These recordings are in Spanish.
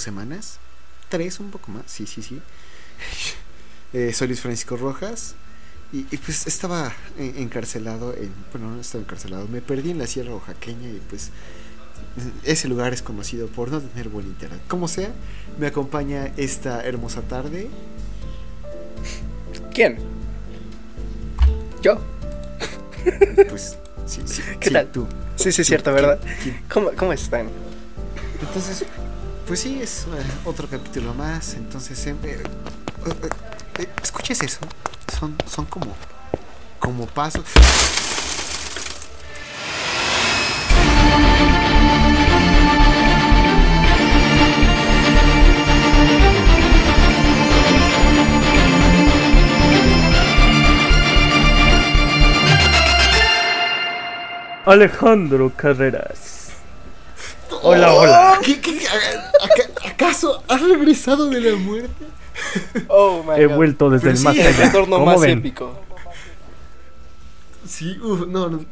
dos semanas. Tres, un poco más. Sí, sí, sí. Eh, soy Luis Francisco Rojas. Y, y pues estaba en- encarcelado en. Bueno, no estaba encarcelado. Me perdí en la Sierra Oaxaqueña y pues. Ese lugar es conocido por no tener buen internet. Como sea, me acompaña esta hermosa tarde. ¿Quién? ¿Yo? Pues, sí, sí. ¿Qué sí, tal? Tú. Sí, sí, es cierto, ¿verdad? ¿Cómo, cómo están? Entonces, pues sí, es eh, otro capítulo más. Entonces, em, eh, eh, eh, ¿escuchas eso? Son, son como, como pasos. Alejandro Carreras. Hola, hola. ¿Qué, qué, a- aca- ¿Acaso has regresado de la muerte? Oh, my He God. vuelto desde Pero el sí, más el retorno ¿Cómo más ven? épico. Sí, uf, no, no.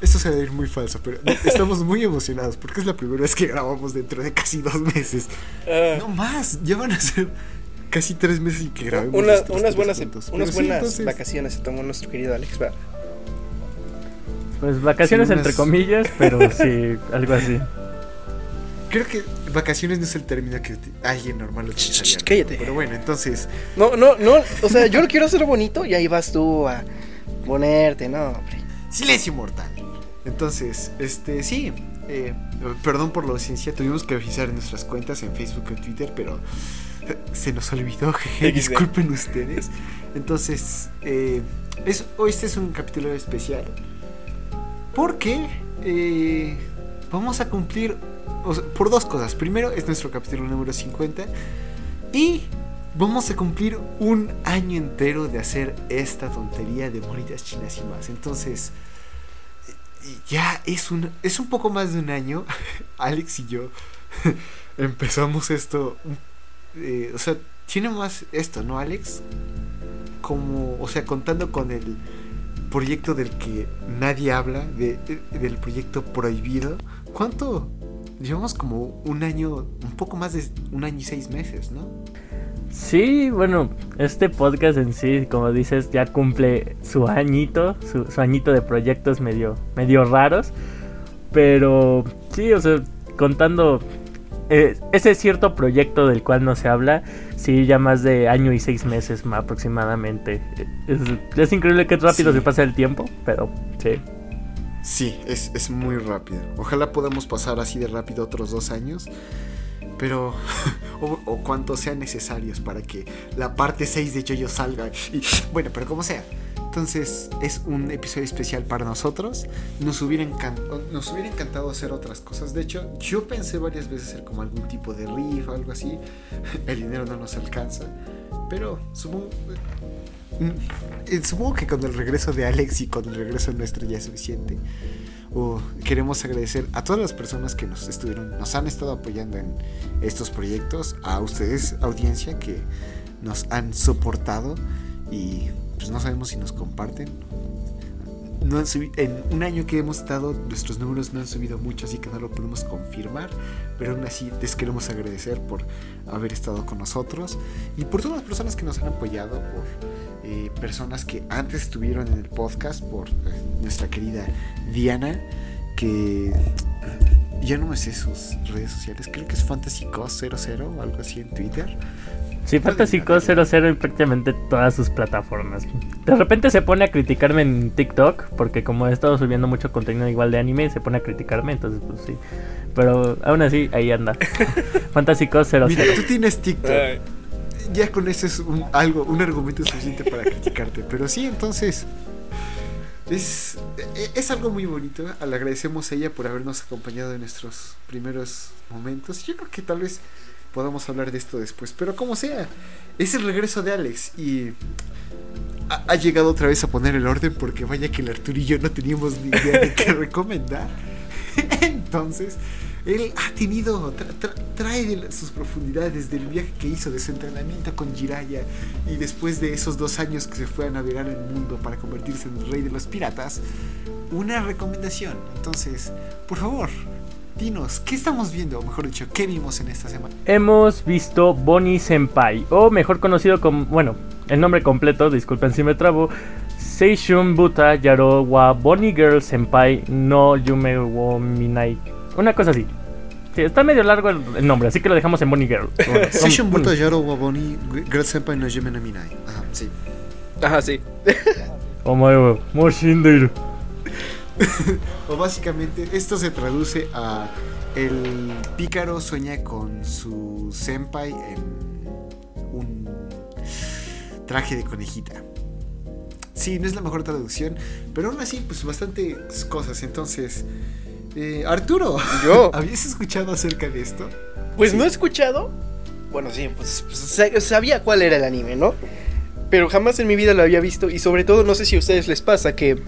Esto se va a ir muy falso, pero estamos muy emocionados porque es la primera vez que grabamos dentro de casi dos meses. Ah, No más, ya van a ser casi tres meses y que grabemos. una- unas buenas, unas sí, entonces- vacaciones se tomó nuestro querido Alex. ¿verdad? Pues vacaciones Sí, entre comillas, pero sí, algo así. Creo que vacaciones no es el término que alguien normal utilizaría. ch, ¿no? cállate. Pero bueno, entonces, No, no, no. O sea, yo lo quiero hacer bonito y ahí vas tú a ponerte, no, hombre. silencio mortal. Entonces, este, sí, eh, perdón por la ausencia, tuvimos que avisar en nuestras cuentas en Facebook y Twitter, pero se nos olvidó, jeje, disculpen ustedes. Entonces, eh, es, este es un capítulo especial porque eh, vamos a cumplir por dos cosas. Primero, es nuestro capítulo número 50 y vamos a cumplir un año entero de hacer esta tontería de monitas chinas y más. Entonces, ya es un, es un poco más de un año. Alex y yo empezamos esto. eh, o sea, tiene más esto, ¿no, Alex? Como, o sea, contando con el proyecto del que nadie habla, de, del proyecto prohibido. ¿Cuánto? Llevamos como un año, un poco más de un año y seis meses, ¿no? Sí, bueno, este podcast en sí, como dices, ya cumple su añito, su, su añito de proyectos medio, medio raros. Pero sí, o sea, contando eh, ese cierto proyecto del cual no se habla, sí, ya más de año y seis meses ma- aproximadamente. Es, es increíble que rápido Sí. se pasa el tiempo, pero sí. Sí, es, es muy rápido. Ojalá podamos pasar así de rápido otros dos años. Pero. o, o cuantos sean necesarios para que la parte 6 de Jojo salga. Y, bueno, pero como sea. Entonces, es un episodio especial para nosotros. Nos hubiera, nos hubiera encantado hacer otras cosas. De hecho, yo pensé varias veces hacer como algún tipo de riff o algo así. El dinero no nos alcanza. Pero supongo. Mm, eh, Supongo que con el regreso de Alex y con el regreso nuestro ya es suficiente. Queremos agradecer a todas las personas que nos estuvieron, nos han estado apoyando en estos proyectos, a ustedes, audiencia, que nos han soportado y pues no sabemos si nos comparten. No han subi- en un año que hemos estado, nuestros números no han subido mucho, así que no lo podemos confirmar. Pero aún así les queremos agradecer por haber estado con nosotros y por todas las personas que nos han apoyado, por eh, personas que antes estuvieron en el podcast, por eh, nuestra querida Diana, que ya no me sé sus redes sociales, creo que es FantasyCos00 o algo así en Twitter. Sí, Fantasy Co 00 en prácticamente todas sus plataformas. De repente se pone a criticarme en TikTok, porque como he estado subiendo mucho contenido igual de anime, se pone a criticarme, entonces pues sí. Pero aún así, ahí anda. Fantasy Co 00. Mira, tú tienes TikTok. Ya con eso es un, algo, un argumento suficiente para criticarte. Pero sí, entonces. Es, e- es algo muy bonito. Le agradecemos a ella por habernos acompañado en nuestros primeros momentos. Yo creo que tal vez podamos hablar de esto después. Pero como sea, es el regreso de Alex. Y ha, ha llegado otra vez a poner el orden. Porque vaya que el yo no teníamos ni idea de qué recomendar. Entonces, él ha tenido, tra- tra- trae de sus profundidades del viaje que hizo de su entrenamiento con Jiraya y después de esos dos años que se fue a navegar el mundo para convertirse en el rey de los piratas, una recomendación. Entonces, por favor, dinos, ¿qué estamos viendo? O mejor dicho, ¿qué vimos en esta semana? Hemos visto Bonnie Senpai, o mejor conocido como, bueno, el nombre completo, disculpen si me trabo, Seishun Buta Yaro wa Bonnie Girl Senpai no Yume wo Minai. Una cosa así. Sí, está medio largo el, el nombre, así que lo dejamos en Bonnie Girl. Seishun Buta Yaro wa Bonnie Girl Senpai no Yume no Minai. Ajá, sí. Ajá, sí. Omae wa. o básicamente esto se traduce a el pícaro sueña con su senpai en un traje de conejita. Sí, no es la mejor traducción, pero aún así, pues bastantes cosas. Entonces, eh, Arturo, Yo. ¿habías escuchado acerca de esto? Pues no he escuchado. Bueno, sí, pues, pues, sa- sabía cuál era el anime, ¿no? Pero jamás en mi vida lo había visto. Y sobre todo, no sé si a ustedes les pasa que.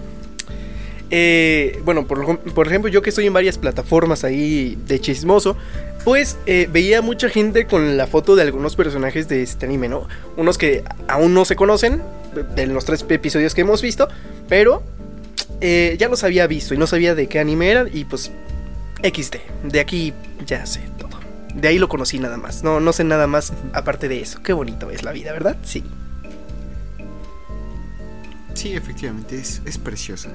Eh, bueno, por, ejemplo- yo que estoy en varias plataformas ahí de chismoso, pues eh, veía mucha gente con la foto de algunos personajes de este anime, ¿no? Unos que aún no se conocen, de los tres episodios que hemos visto, pero eh, ya los había visto y no sabía de qué anime eran. Y pues, XD. De aquí ya sé todo. De ahí lo conocí nada más. No, no sé nada más aparte de eso. Qué bonito es la vida, ¿verdad? Sí. Sí, efectivamente, es, es preciosa.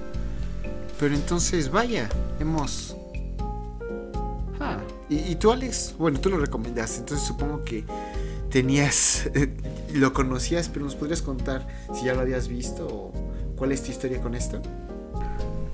Pero entonces, vaya, hemos... Ah, y, tú, Alex, bueno, tú lo recomendaste, entonces supongo que tenías, lo conocías, pero nos podrías contar si ya lo habías visto o cuál es tu historia con esto.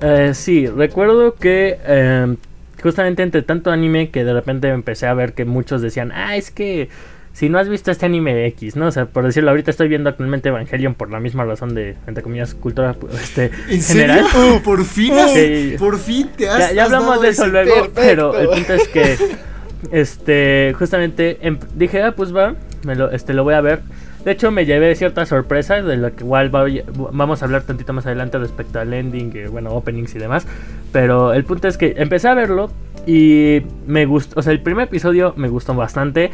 Eh, sí, recuerdo que eh, justamente entre tanto anime que de repente empecé a ver que muchos decían, ah, es que si no has visto este anime X, ¿no? O sea, por decirlo, ahorita estoy viendo actualmente Evangelion por la misma razón de, entre comillas, cultura este, ¿En general. serio? ¿Por fin? Sí. ¿Por fin te has Ya, hablamos de eso luego, perfecto. pero el punto es que, este, justamente em- dije, ah, pues va, me lo, este, lo voy a ver. De hecho, me llevé ciertas sorpresas de lo que igual va- vamos a hablar tantito más adelante respecto al ending, eh, bueno, openings y demás. Pero el punto es que empecé a verlo y me gustó, o sea, el primer episodio me gustó bastante.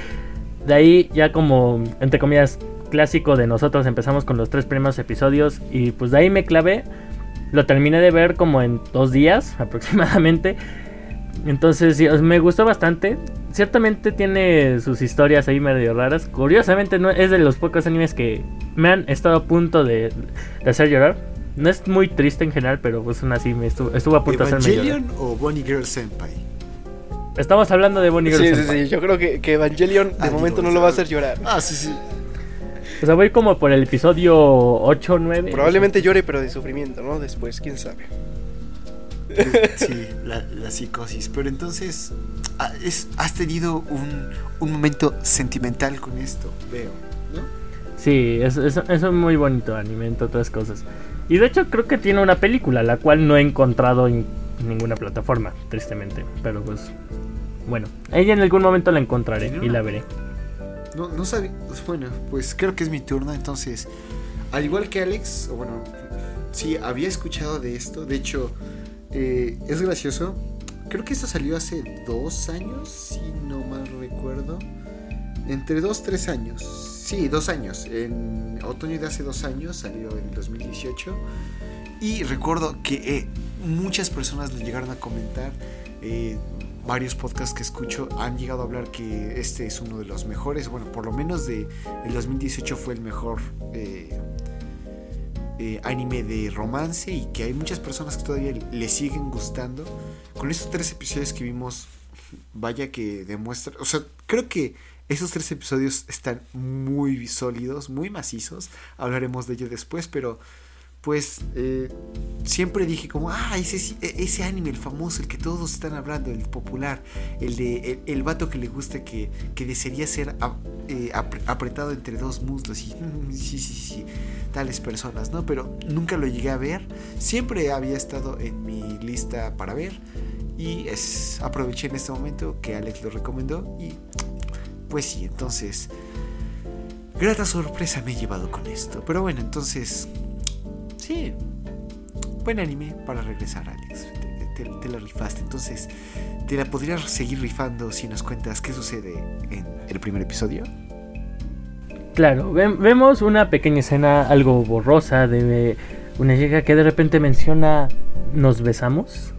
De ahí ya como, entre comillas, clásico de nosotros empezamos con los tres primeros episodios y pues de ahí me clavé. Lo terminé de ver como en dos días aproximadamente. Entonces sí, me gustó bastante. Ciertamente tiene sus historias ahí medio raras. Curiosamente no es de los pocos animes que me han estado a punto de, hacer llorar. No es muy triste en general, pero pues aún así me estuvo, a punto de hacerme llorar. ¿Evangelion o Bonnie Girl Senpai? Estamos hablando de Bonnie Girl Sí, sí, Senpai. sí. Yo creo que, que Evangelion de Ah, momento no lo va a hacer llorar. Ah, sí, sí. O sea, voy como por el episodio 8 o 9. Probablemente llore, pero de sufrimiento, ¿no? Después, quién sabe. Sí, la, la psicosis. Pero entonces, ah, es, has tenido un, un momento sentimental con esto, veo, ¿no? Sí, es, es, es un muy bonito anime, entre otras cosas. Y de hecho creo que tiene una película, la cual no he encontrado en ninguna plataforma, tristemente. Pero pues, bueno, ella en algún momento la encontraré y la veré. No, no sabía. pues, Bueno, pues creo que es mi turno. Entonces, al igual que Alex, o bueno, sí, había escuchado de esto. De hecho, eh, es gracioso. Creo que esto salió hace dos años, si no mal recuerdo. Entre dos, tres años. Sí, dos años. En otoño de hace dos años salió en el 2018. Y recuerdo que eh, muchas personas lo llegaron a comentar. eh, varios podcasts que escucho han llegado a hablar que este es uno de los mejores. Bueno, por lo menos de el 2018 fue el mejor eh, eh, anime de romance y que hay muchas personas que todavía le siguen gustando. Con estos tres episodios que vimos, vaya que demuestra, o sea, creo que esos tres episodios están muy sólidos, muy macizos. Hablaremos de ello después, pero pues eh, siempre dije como, ah, ese, e- ese anime, el famoso, el que todos están hablando, el popular, el de el, el vato que le gusta que, que desearía ser eh, apre- apretado entre dos muslos y "Mm, sí, sí, sí, tales personas, ¿no? Pero nunca lo llegué a ver, siempre había estado en mi lista para ver y aproveché en este momento que Alex lo recomendó y pues sí, entonces... Grata sorpresa me he llevado con esto. Pero bueno, entonces Sí. Buen anime para regresar, Alex. Te, te- te la rifaste. Entonces, ¿te la podrías seguir rifando si nos cuentas qué sucede en el primer episodio? Claro, ve- vemos una pequeña escena algo borrosa de una chica que de repente menciona nos besamos.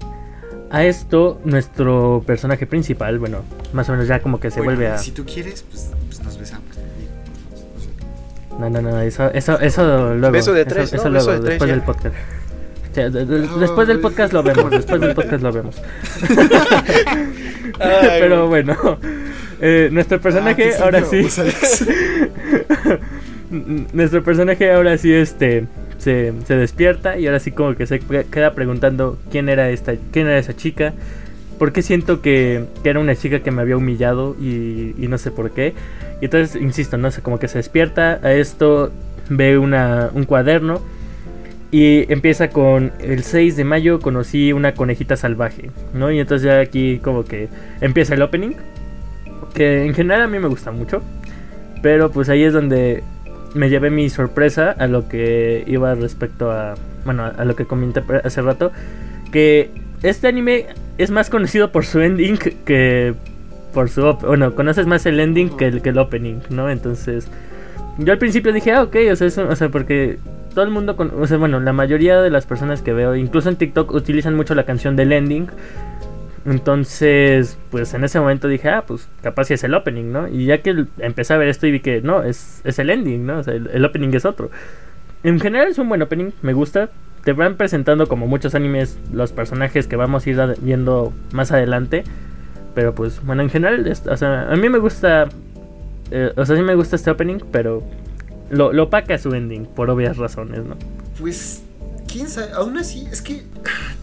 A esto, nuestro personaje principal, bueno, más o menos ya como que se Bueno, vuelve a... Si tú quieres, pues, pues nos besamos. No, no, no, eso, eso, eso luego. Beso de eso- tres, eso, ¿no? luego, Beso de tres, después del podcast. O sea, de- de- después del podcast lo vemos, después del podcast lo vemos. Ay, Pero bueno, eh, nuestro personaje Ah, ahora sí. Nuestro personaje ahora sí este se, se despierta y ahora sí como que se queda preguntando quién era esta quién era esa chica por qué siento que, que era una chica que me había humillado y, y no sé por qué y entonces insisto no sé como que se despierta a esto ve una, un cuaderno y empieza con el 6 de mayo conocí una conejita salvaje no y entonces ya aquí como que empieza el opening que en general a mí me gusta mucho pero pues ahí es donde me llevé mi sorpresa a lo que iba respecto a, bueno, a lo que comenté hace rato, que este anime es más conocido por su ending que por su, bueno, conoces más el ending que el, que el opening, ¿no? Entonces, yo al principio dije, ah, ok, o sea, eso, o sea, porque todo el mundo, con- o sea, bueno, la mayoría de las personas que veo, incluso en TikTok, utilizan mucho la canción del ending. Entonces, pues en ese momento dije, ah, pues capaz si es el opening, ¿no? Y ya que empecé a ver esto y vi que no, es, es el ending, ¿no? O sea, el, el opening es otro. En general es un buen opening, me gusta. Te van presentando como muchos animes los personajes que vamos a ir viendo más adelante. Pero pues, bueno, en general, o sea, a mí me gusta, eh, o sea, sí me gusta este opening, pero lo, lo opaca su ending, por obvias razones, ¿no? Pues, quién sabe, aún así, es que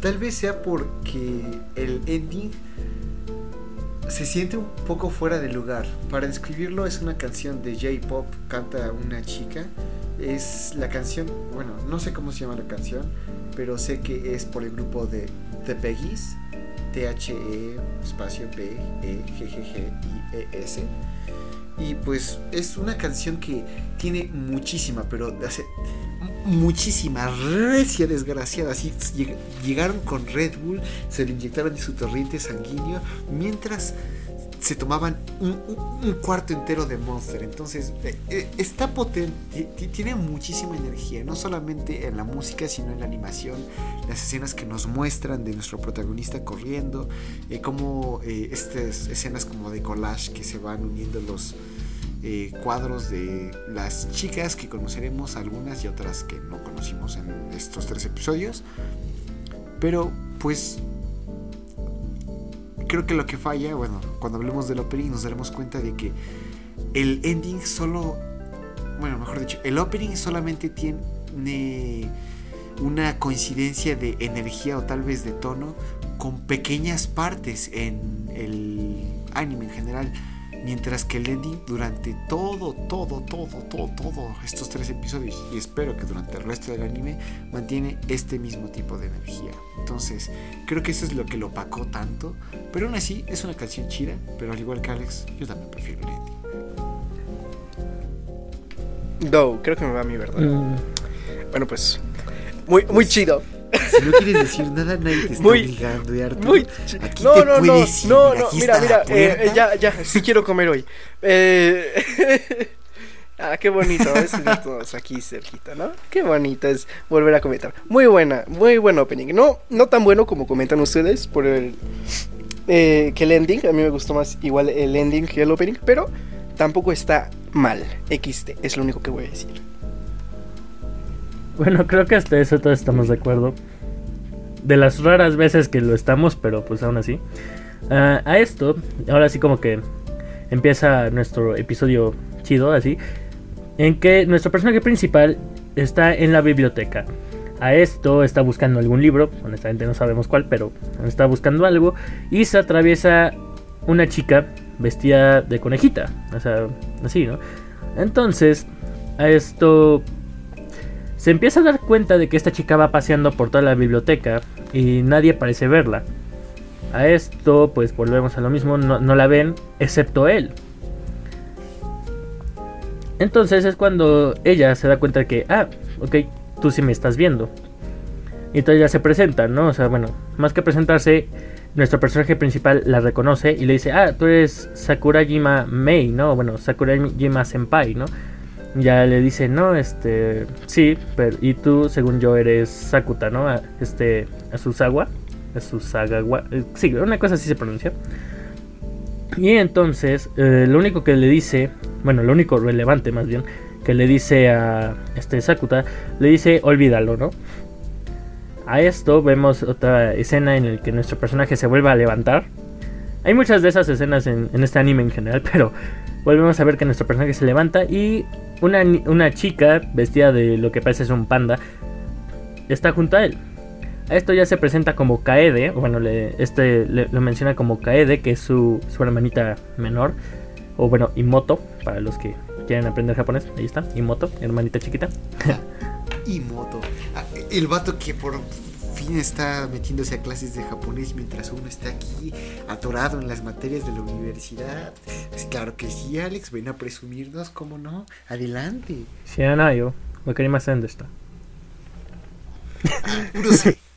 tal vez sea porque el ending se siente un poco fuera de lugar. Para describirlo es una canción de J-Pop, canta una chica. Es la canción, bueno, no sé cómo se llama la canción, pero sé que es por el grupo de The Peggies, T-H-E, espacio B-E-G-G-G-I-E-S. Y pues es una canción que tiene muchísima, pero hace muchísima, recia desgraciada. Así lleg- llegaron con Red Bull, se le inyectaron en su torrente sanguíneo, mientras se tomaban un, cuarto entero de Monster. Entonces, eh, eh, está potente, ti- tiene muchísima energía, no solamente en la música, sino en la animación, las escenas que nos muestran de nuestro protagonista corriendo, eh, como eh, estas escenas como de collage que se van uniendo los cuadros de las chicas que conoceremos, algunas y otras que no conocimos en estos tres episodios. Pero pues creo que lo que falla, bueno, cuando hablemos del opening nos daremos cuenta de que el ending solo, bueno, mejor dicho, el opening solamente tiene una coincidencia de energía o tal vez de tono con pequeñas partes en el anime en general. Mientras que el ending durante todo, todo, todo, todo, todo estos tres episodios y espero que durante el resto del anime mantiene este mismo tipo de energía. Entonces, creo que eso es lo que lo opacó tanto. Pero aún así, es una canción chida. Pero al igual que Alex, yo también prefiero el ending. No, creo que me va a mi verdad. Mm, Bueno, pues. Muy, muy chido. Si no quieres decir nada, nadie te está Muy- obligando, ¿eh, Arturo? Muy Aquí No, te no, no, ir, no, mira, mira, eh, ya, ya, sí quiero comer hoy. Eh, ah, qué bonito, es todos aquí cerquita, ¿no? Qué bonito es volver a comentar. Muy buena, muy buen opening. No, no tan bueno como comentan ustedes por el eh, que el ending. A mí me gustó más igual el ending que el opening, pero tampoco está mal. XT, es lo único que voy a decir. Bueno, creo que hasta eso todos estamos de acuerdo. De las raras veces que lo estamos, pero pues aún así. Ah, a esto, ahora sí como que empieza nuestro episodio chido, así. En que nuestro personaje principal está en la biblioteca. A esto está buscando algún libro, honestamente no sabemos cuál, pero está buscando algo. Y se atraviesa una chica vestida de conejita. O sea, así, ¿no? Entonces, a esto se empieza a dar cuenta de que esta chica va paseando por toda la biblioteca y nadie parece verla. A esto, pues volvemos a lo mismo, no, la ven, excepto él. Entonces es cuando ella se da cuenta de que, ah, ok, tú sí me estás viendo. Y entonces ya se presenta, ¿no? O sea, bueno, más que presentarse, nuestro personaje principal la reconoce y le dice, ah, tú eres Sakurajima Mei, ¿no? Bueno, Sakurajima Senpai, ¿no? Ya le dice, no, este, sí, pero, y tú, según yo, eres Sakuta, ¿no? A- Este, Azusawa, eh, sí, una cosa así se pronuncia. Y entonces, eh, lo único que le dice, bueno, lo único relevante más bien, que le dice a este Sakuta, le dice, olvídalo, ¿no? A esto vemos otra escena en la que nuestro personaje se vuelve a levantar. Hay muchas de esas escenas en, este anime en general, pero volvemos a ver que nuestro personaje se levanta y una, una chica vestida de lo que parece ser un panda está junto a él. A esto ya se presenta como Kaede, bueno, le- este le- lo menciona como Kaede, que es su, su hermanita menor, o bueno, Imoto, para los que quieren aprender japonés, ahí está, Imoto, hermanita chiquita. Y moto. Ah, El vato que por está metiéndose a clases de japonés mientras uno está aquí atorado en las materias de la universidad. Pues claro que sí, Alex, ven a presumirnos, ¿cómo no? Adelante. Shianayo, wakarimasen deshita. Uno sé. Eh,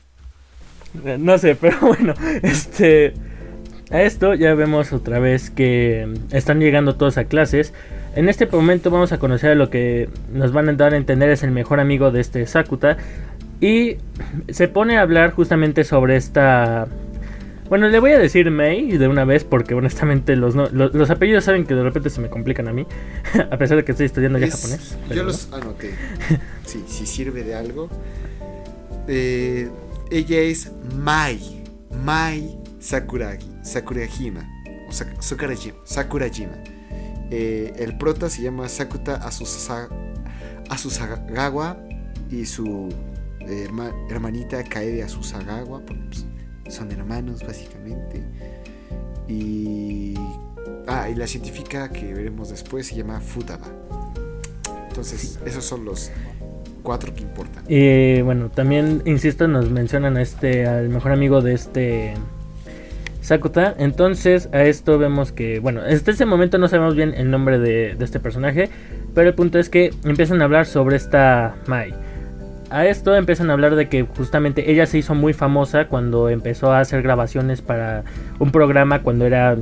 No sé, pero bueno, este. A esto ya vemos otra vez que están llegando todos a clases. En este momento vamos a conocer a lo que nos van a dar a entender es el mejor amigo de este Sakuta. Y se pone a hablar justamente sobre esta. Bueno, le voy a decir Mei de una vez porque honestamente los, no- los, los apellidos saben que de repente se me complican a mí. a pesar de que estoy estudiando ya japonés. Yo los anoté. Sí, si sirve de algo. Eh, ella es Mai. Mai Sakuragi. Sakurajima. O Sak- Sakurajima. Sakurajima. Eh, el prota se llama Sakuta Asusa- Asusagawa. Y su eh, herma- hermanita Kaede Asusagawa. porque, pues, son hermanos, básicamente. Y. Ah, y la científica que veremos después se llama Futaba. Entonces, esos son los cuatro que importan. Y bueno, también, insisto, nos mencionan a este, al mejor amigo de este Sakuta. Entonces, a esto vemos que, bueno, hasta ese momento no sabemos bien el nombre de, de este personaje. Pero el punto es que empiezan a hablar sobre esta Mai. A esto empiezan a hablar de que justamente ella se hizo muy famosa cuando empezó a hacer grabaciones para un programa cuando era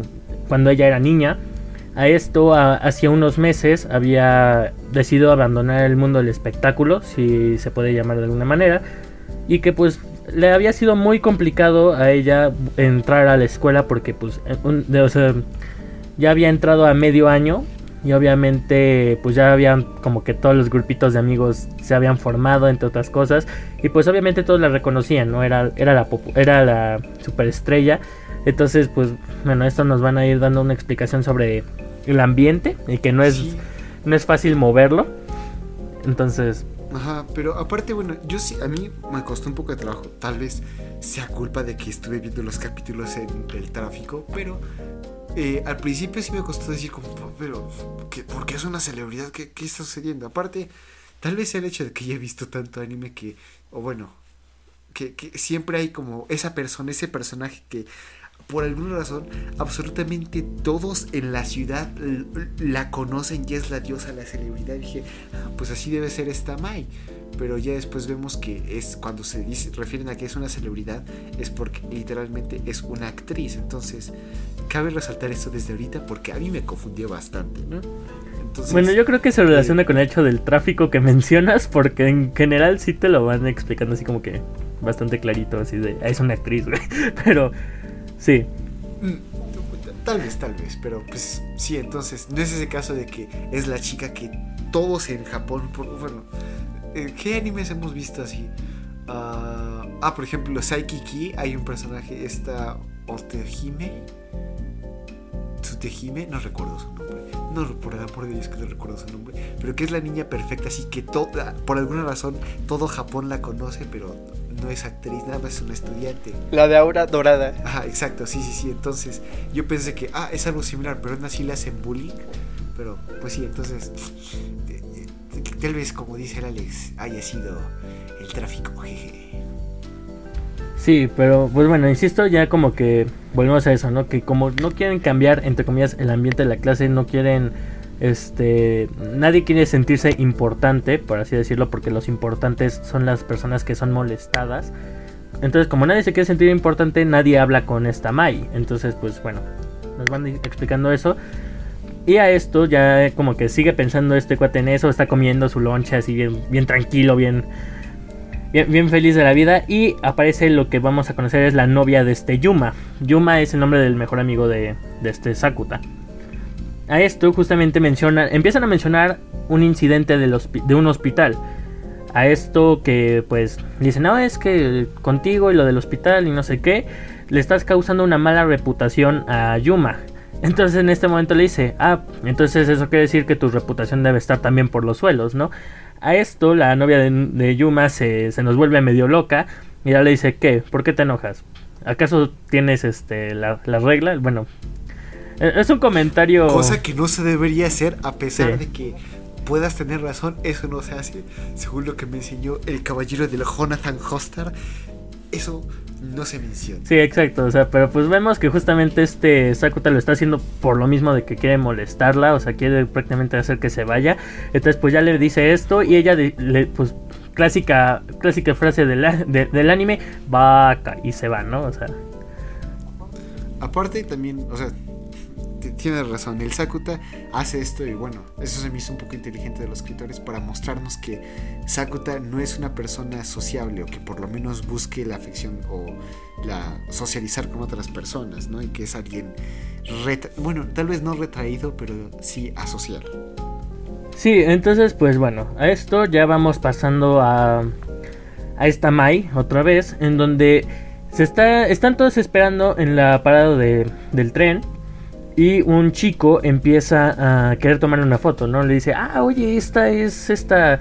cuando ella era niña. A esto, hacía unos meses, había decidido abandonar el mundo del espectáculo, si se puede llamar de alguna manera, y que pues le había sido muy complicado a ella entrar a la escuela porque pues eh, ya había entrado a medio año y obviamente pues ya habían como que todos los grupitos de amigos se habían formado entre otras cosas y pues obviamente todos la reconocían, ¿no? Era, era la era la superestrella. Entonces, pues, bueno, esto nos van a ir dando una explicación sobre el ambiente y que no es, Sí. no es fácil moverlo. Entonces, Ajá, pero aparte, bueno, yo sí, a mí me costó un poco de trabajo. Tal vez sea culpa de que estuve viendo los capítulos en el tráfico, pero eh, al principio sí me costó decir como, "Po- pero, ¿qué, ¿por qué es una celebridad? ¿Qué, ¿Qué está sucediendo? Aparte, tal vez el hecho de que ya he visto tanto anime que, o bueno, que, que siempre hay como esa persona, ese personaje que por alguna razón absolutamente todos en la ciudad la conocen y es la diosa, la celebridad. Y dije, "Ah, pues así debe ser esta Mai. Pero ya después vemos que es cuando se dice, refieren a que es una celebridad, es porque literalmente es una actriz. Entonces, cabe resaltar esto desde ahorita porque a mí me confundió bastante, ¿no? Entonces, bueno, yo creo que se relaciona con el hecho del tráfico que mencionas, porque en general sí te lo van explicando así como que bastante clarito, así de, "Ah, es una actriz, güey. Pero, sí. Mm, Tal vez, tal vez, pero pues sí, entonces no es ese caso de que es la chica que todos en Japón, por, bueno, eh, ¿qué animes hemos visto así? Ah, ah, por ejemplo, Saiki Ki, hay un personaje, esta Otehime, Tsutehime, no recuerdo su nombre, no, por el amor de Dios que no recuerdo su nombre, pero que es la niña perfecta, así que toda, por alguna razón todo Japón la conoce, pero no es actriz, nada más es una estudiante. La de aura dorada. Ajá, exacto, sí, sí, sí. Entonces, yo pensé que, ah, es algo similar, pero aún así le hacen bullying. Pero, pues sí, entonces, eh, eh, tal vez, como dice el Alex, haya sido el tráfico, jeje. Sí, pero pues bueno, insisto, ya como que volvemos a eso, ¿no? Que como no quieren cambiar, entre comillas, el ambiente de la clase, no quieren, este, nadie quiere sentirse importante, por así decirlo, porque los importantes son las personas que son molestadas. Entonces, como nadie se quiere sentir importante, nadie habla con esta Mai. Entonces, pues bueno, nos van explicando eso. Y a esto ya como que sigue pensando este cuate en eso, está comiendo su loncha así bien, bien tranquilo, bien, bien, feliz de la vida. Y aparece lo que vamos a conocer es la novia de este Yuma. Yuma es el nombre del mejor amigo de, de este Sakuta. A esto justamente menciona, empiezan a mencionar un incidente de, un hospital. A esto que pues dicen, no, es que contigo y lo del hospital y no sé qué, le estás causando una mala reputación a Yuma. Entonces en este momento le dice, ah, entonces eso quiere decir que tu reputación debe estar también por los suelos, ¿no? A esto la novia de, Yuma se, nos vuelve medio loca y ya le dice, ¿qué? ¿Por qué te enojas? ¿Acaso tienes este la, regla? Bueno, es un comentario... Cosa que no se debería hacer a pesar de que puedas tener razón, eso no se hace. Según lo que me enseñó el caballero del Jonathan Hostar, eso no se menciona. Sí, exacto, o sea, pero pues vemos que justamente este Sakuta lo está haciendo por lo mismo de que quiere molestarla, o sea, quiere prácticamente hacer que se vaya. Entonces pues ya le dice esto y ella le, pues clásica clásica frase del anime, vaca y se va, ¿no? O sea, aparte también, o sea, tienes razón, el Sakuta hace esto y bueno, eso se me hizo un poco inteligente de los escritores para mostrarnos que Sakuta no es una persona sociable o que por lo menos busque la afección o la socializar con otras personas, ¿no? Y que es alguien, bueno, tal vez no retraído, pero sí asocial. Sí, entonces pues bueno, a esto ya vamos pasando a, a esta Mai otra vez, en donde se está, están todos esperando en la parada del tren y un chico empieza a querer tomar una foto, ¿no? Le dice, ah, oye, esta es esta,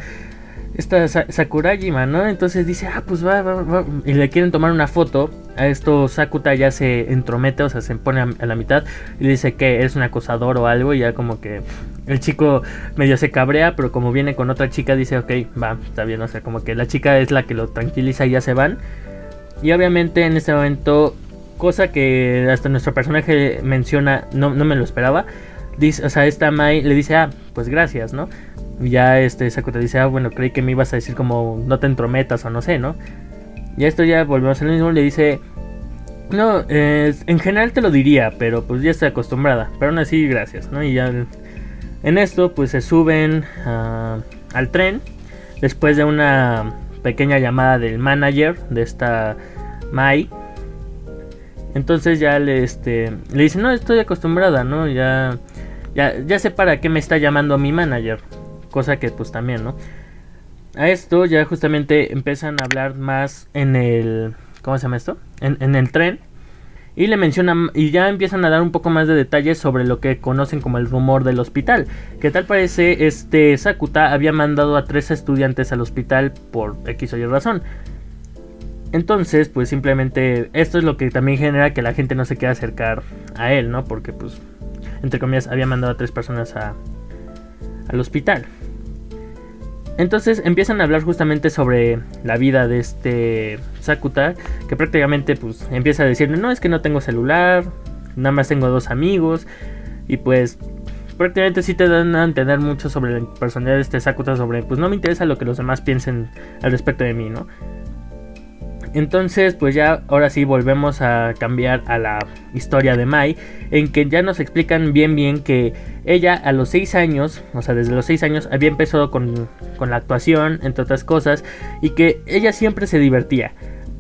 esta Sakurajima, ¿no? Entonces dice, ah, pues va, va, va. Y le quieren tomar una foto. A esto Sakuta ya se entromete, o sea, se pone a, la mitad. Y le dice que es un acosador o algo. Y ya como que el chico medio se cabrea, pero como viene con otra chica, dice, ok, va, está bien. O sea, como que la chica es la que lo tranquiliza y ya se van. Y obviamente en este momento cosa que hasta nuestro personaje menciona, no, me lo esperaba. Dice, o sea, esta Mai le dice, ah, pues gracias, ¿no? Y ya este Sakuta dice, ah, bueno, creí que me ibas a decir como no te entrometas o no sé, ¿no? Y esto ya volvemos al mismo, le dice, no, en general te lo diría, pero pues ya estoy acostumbrada, pero aún así gracias, ¿no? Y ya en esto pues se suben al tren después de una pequeña llamada del manager de esta Mai entonces ya le, este, le dice, no, estoy acostumbrada, ¿no? Ya, ya, ya sé para qué me está llamando mi manager. Cosa que pues también, ¿no? A esto ya justamente empiezan a hablar más en el... ¿Cómo se llama esto? En, en el tren. Y le mencionan y ya empiezan a dar un poco más de detalles sobre lo que conocen como el rumor del hospital. Que tal parece este Sakuta había mandado a tres estudiantes al hospital por X o Y razón. Entonces, pues simplemente esto es lo que también genera que la gente no se quiera acercar a él, ¿no? Porque, pues, entre comillas, había mandado a tres personas a, al hospital. Entonces empiezan a hablar justamente sobre la vida de este Sakuta, que prácticamente pues empieza a decirle, no, es que no tengo celular, nada más tengo dos amigos, y pues prácticamente sí te dan a entender mucho sobre la personalidad de este Sakuta, sobre pues no me interesa lo que los demás piensen al respecto de mí, ¿no? Entonces, pues ya ahora sí volvemos a cambiar a la historia de Mai, en que ya nos explican bien bien que ella a los 6 años, o sea, desde los 6 años, había empezado con, la actuación, entre otras cosas, y que ella siempre se divertía,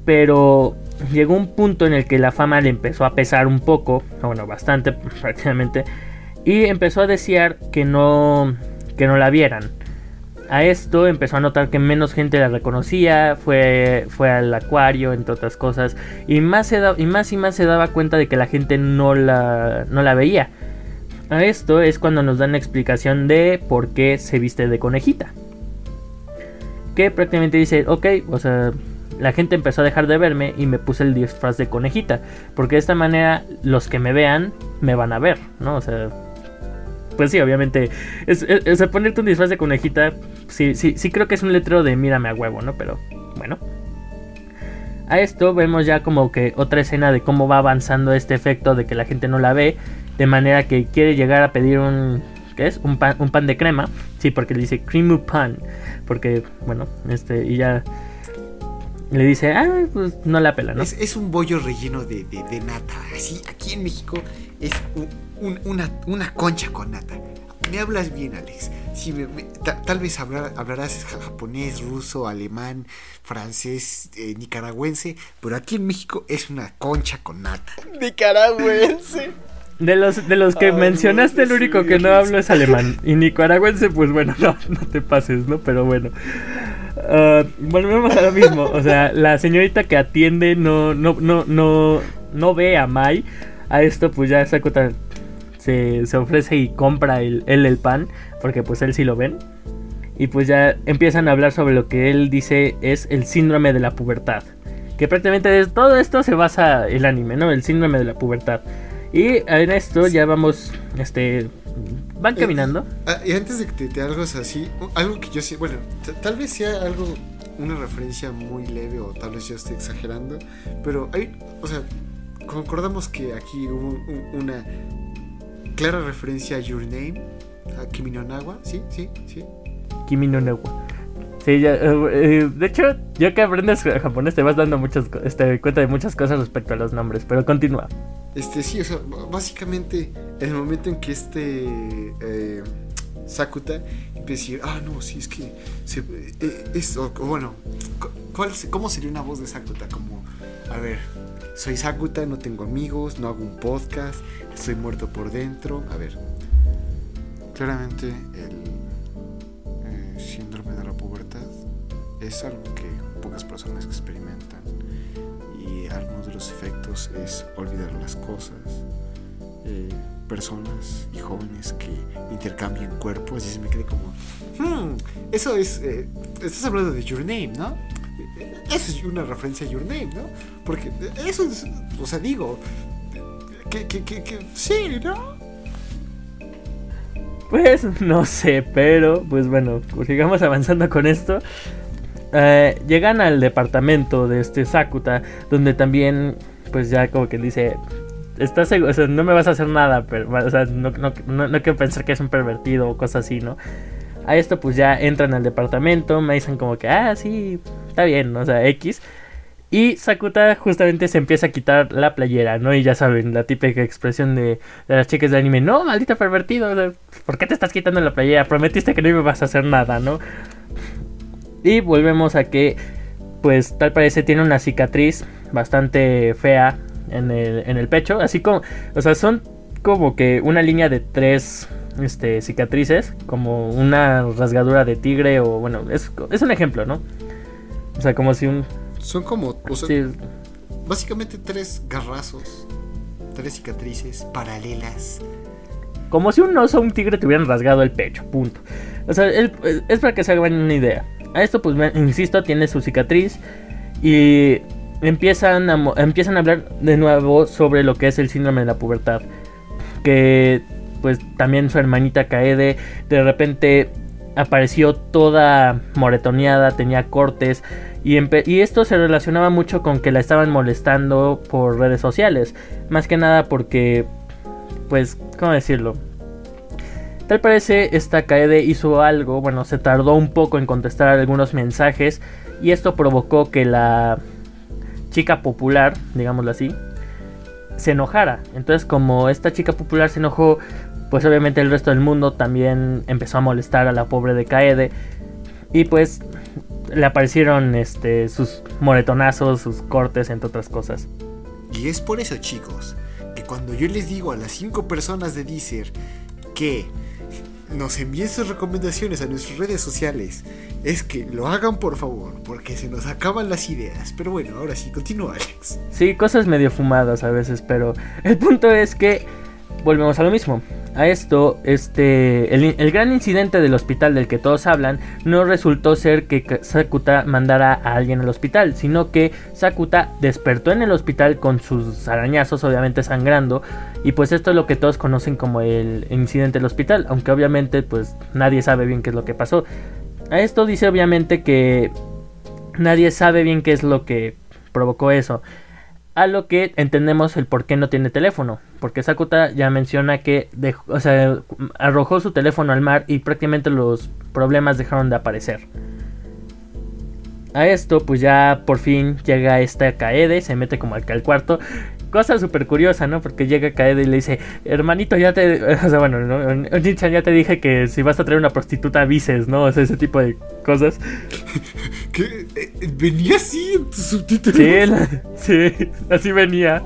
pero llegó un punto en el que la fama le empezó a pesar un poco, bueno, bastante prácticamente, y empezó a desear que no, que no la vieran. A esto empezó a notar que menos gente la reconocía, fue, fue al acuario, entre otras cosas, y más, se y más y más se daba cuenta de que la gente no la, no la veía. A esto es cuando nos dan la explicación de por qué se viste de conejita. Que prácticamente dice, ok, o sea, la gente empezó a dejar de verme y me puse el disfraz de conejita. Porque de esta manera los que me vean me van a ver, ¿no? O sea, pues sí, obviamente, es, ponerte un disfraz de conejita, sí, sí, sí creo que es un letrero de mírame a huevo, ¿no? Pero bueno. A esto vemos ya como que otra escena de cómo va avanzando este efecto de que la gente no la ve, de manera que quiere llegar a pedir un ¿qué es? Un pan, un pan de crema, sí, porque dice creamy pan, porque bueno, este y ya le dice, ah, pues no la pela, ¿no? Es, un bollo relleno de, de- nata. Así, aquí en México es un- una, una concha con nata. Me hablas bien, Alex. Sí, me- me- ta- tal vez hablar- hablarás ja- japonés, ruso, alemán, francés, eh, nicaragüense, pero aquí en México es una concha con nata. Nicaragüense. De los, de los que Ay, mencionaste, el no, único sí, que no hablo es alemán. Y nicaragüense, pues bueno, no, no te pases, ¿no? Pero bueno. Ah, volvemos a lo mismo. O sea, la señorita que atiende no, no, no, no, no ve a Mai. A esto, pues ya Sakuta se, se ofrece y compra el, él el pan. Porque pues él sí lo ven. Y pues ya empiezan a hablar sobre lo que él dice es el síndrome de la pubertad. Que prácticamente de todo esto se basa el anime, ¿no? El síndrome de la pubertad. Y en esto ya vamos, este, van Eh, caminando. Ah, y antes de que te, te algo así, u- algo que yo sí, bueno, tal vez sea algo, una referencia muy leve o tal vez yo esté exagerando, pero hay, o sea, concordamos que aquí hubo un- una clara referencia a Your Name, a Kimi no Nawa, ¿sí? ¿Sí? ¿Sí? Kimi no Na wa. Sí, ya, eh, eh, de hecho, yo que aprendes japonés te vas dando muchas, este, cuenta de muchas cosas respecto a los nombres, pero continúa. Este, sí, o sea, básicamente el momento en que este eh, Sakuta empieza a decir, ah, no, sí, es que se, eh, es, o- o bueno, cu- ¿cuál, se- ¿cómo sería una voz de Sakuta? Como, a ver, soy Sakuta, no tengo amigos, no hago un podcast, estoy muerto por dentro. A ver, claramente el eh, síndrome de la pubertad es algo que pocas personas experimentan y algunos de los efectos es olvidar las cosas, eh, personas y jóvenes que intercambian cuerpos y se me quedé como, hmm, eso es, eh, estás hablando de Your Name, ¿no? Eso es una referencia a Your Name, ¿no? Porque eso es, o sea, digo, que, que, que, que sí, ¿no? Pues no sé, pero pues bueno, sigamos avanzando con esto. Eh, llegan al departamento de este Sakuta, donde también, pues ya como que dice, estás seguro, o sea, no me vas a hacer nada, pero, o sea, no, no, no, no quiero pensar que es un pervertido o cosas así, ¿no? A esto pues ya entran al departamento, me dicen como que, ah, sí, está bien, o sea, X. Y Sakuta justamente se empieza a quitar la playera, ¿no? Y ya saben, la típica expresión de, de las chicas del anime, no, maldito pervertido, ¿por qué te estás quitando la playera? Prometiste que no me vas a hacer nada, ¿no? Y volvemos a que, pues tal parece tiene una cicatriz bastante fea en el, en el pecho, así como, o sea, son como que una línea de tres este, cicatrices, como una rasgadura de tigre o bueno, es, es un ejemplo, ¿no? O sea, como si un... Son como, o sea, sí, básicamente tres garrazos, tres cicatrices paralelas. Como si un oso o un tigre te hubieran rasgado el pecho, punto. O sea, el- es para que se hagan una idea. A esto, pues, insisto, tiene su cicatriz. Y empiezan a, empiezan a hablar de nuevo sobre lo que es el síndrome de la pubertad. Que, pues, también su hermanita Kaede de repente apareció toda moretoneada, tenía cortes. Y, esto se relacionaba mucho con que la estaban molestando por redes sociales. Más que nada porque pues, ¿cómo decirlo? Tal parece esta Kaede hizo algo, bueno, se tardó un poco en contestar algunos mensajes y esto provocó que la chica popular, digámoslo así, se enojara. Entonces, como esta chica popular se enojó, pues obviamente el resto del mundo también empezó a molestar a la pobre de Kaede y pues le aparecieron este sus moretonazos, sus cortes, entre otras cosas. Y es por eso, chicos, que cuando yo les digo a las cinco personas de Deezer que nos envíen sus recomendaciones a nuestras redes sociales, es que lo hagan por favor, porque se nos acaban las ideas. Pero bueno, ahora sí, continúa, Alex. Sí, cosas medio fumadas a veces, pero el punto es que volvemos a lo mismo. A esto, este, el, gran incidente del hospital del que todos hablan no resultó ser que Sakuta mandara a alguien al hospital, sino que Sakuta despertó en el hospital con sus arañazos, obviamente sangrando, y pues esto es lo que todos conocen como el incidente del hospital, aunque obviamente pues nadie sabe bien qué es lo que pasó. A esto dice obviamente que nadie sabe bien qué es lo que provocó eso. A lo que entendemos el por qué no tiene teléfono. Porque Sakuta ya menciona que o sea, arrojó su teléfono al mar y prácticamente los problemas dejaron de aparecer. a esto, pues ya por fin llega esta Kaede, se mete como al cuarto. Cosa súper curiosa, ¿no? Porque llega Kaede y le dice, hermanito, ya te... O sea, bueno, ¿no? ya te dije que si vas a traer una prostituta avises, ¿no? O sea, ese tipo de cosas. ¿Qué? Eh, ¿Venía así en tu subtítulo? Sí, sí, así venía.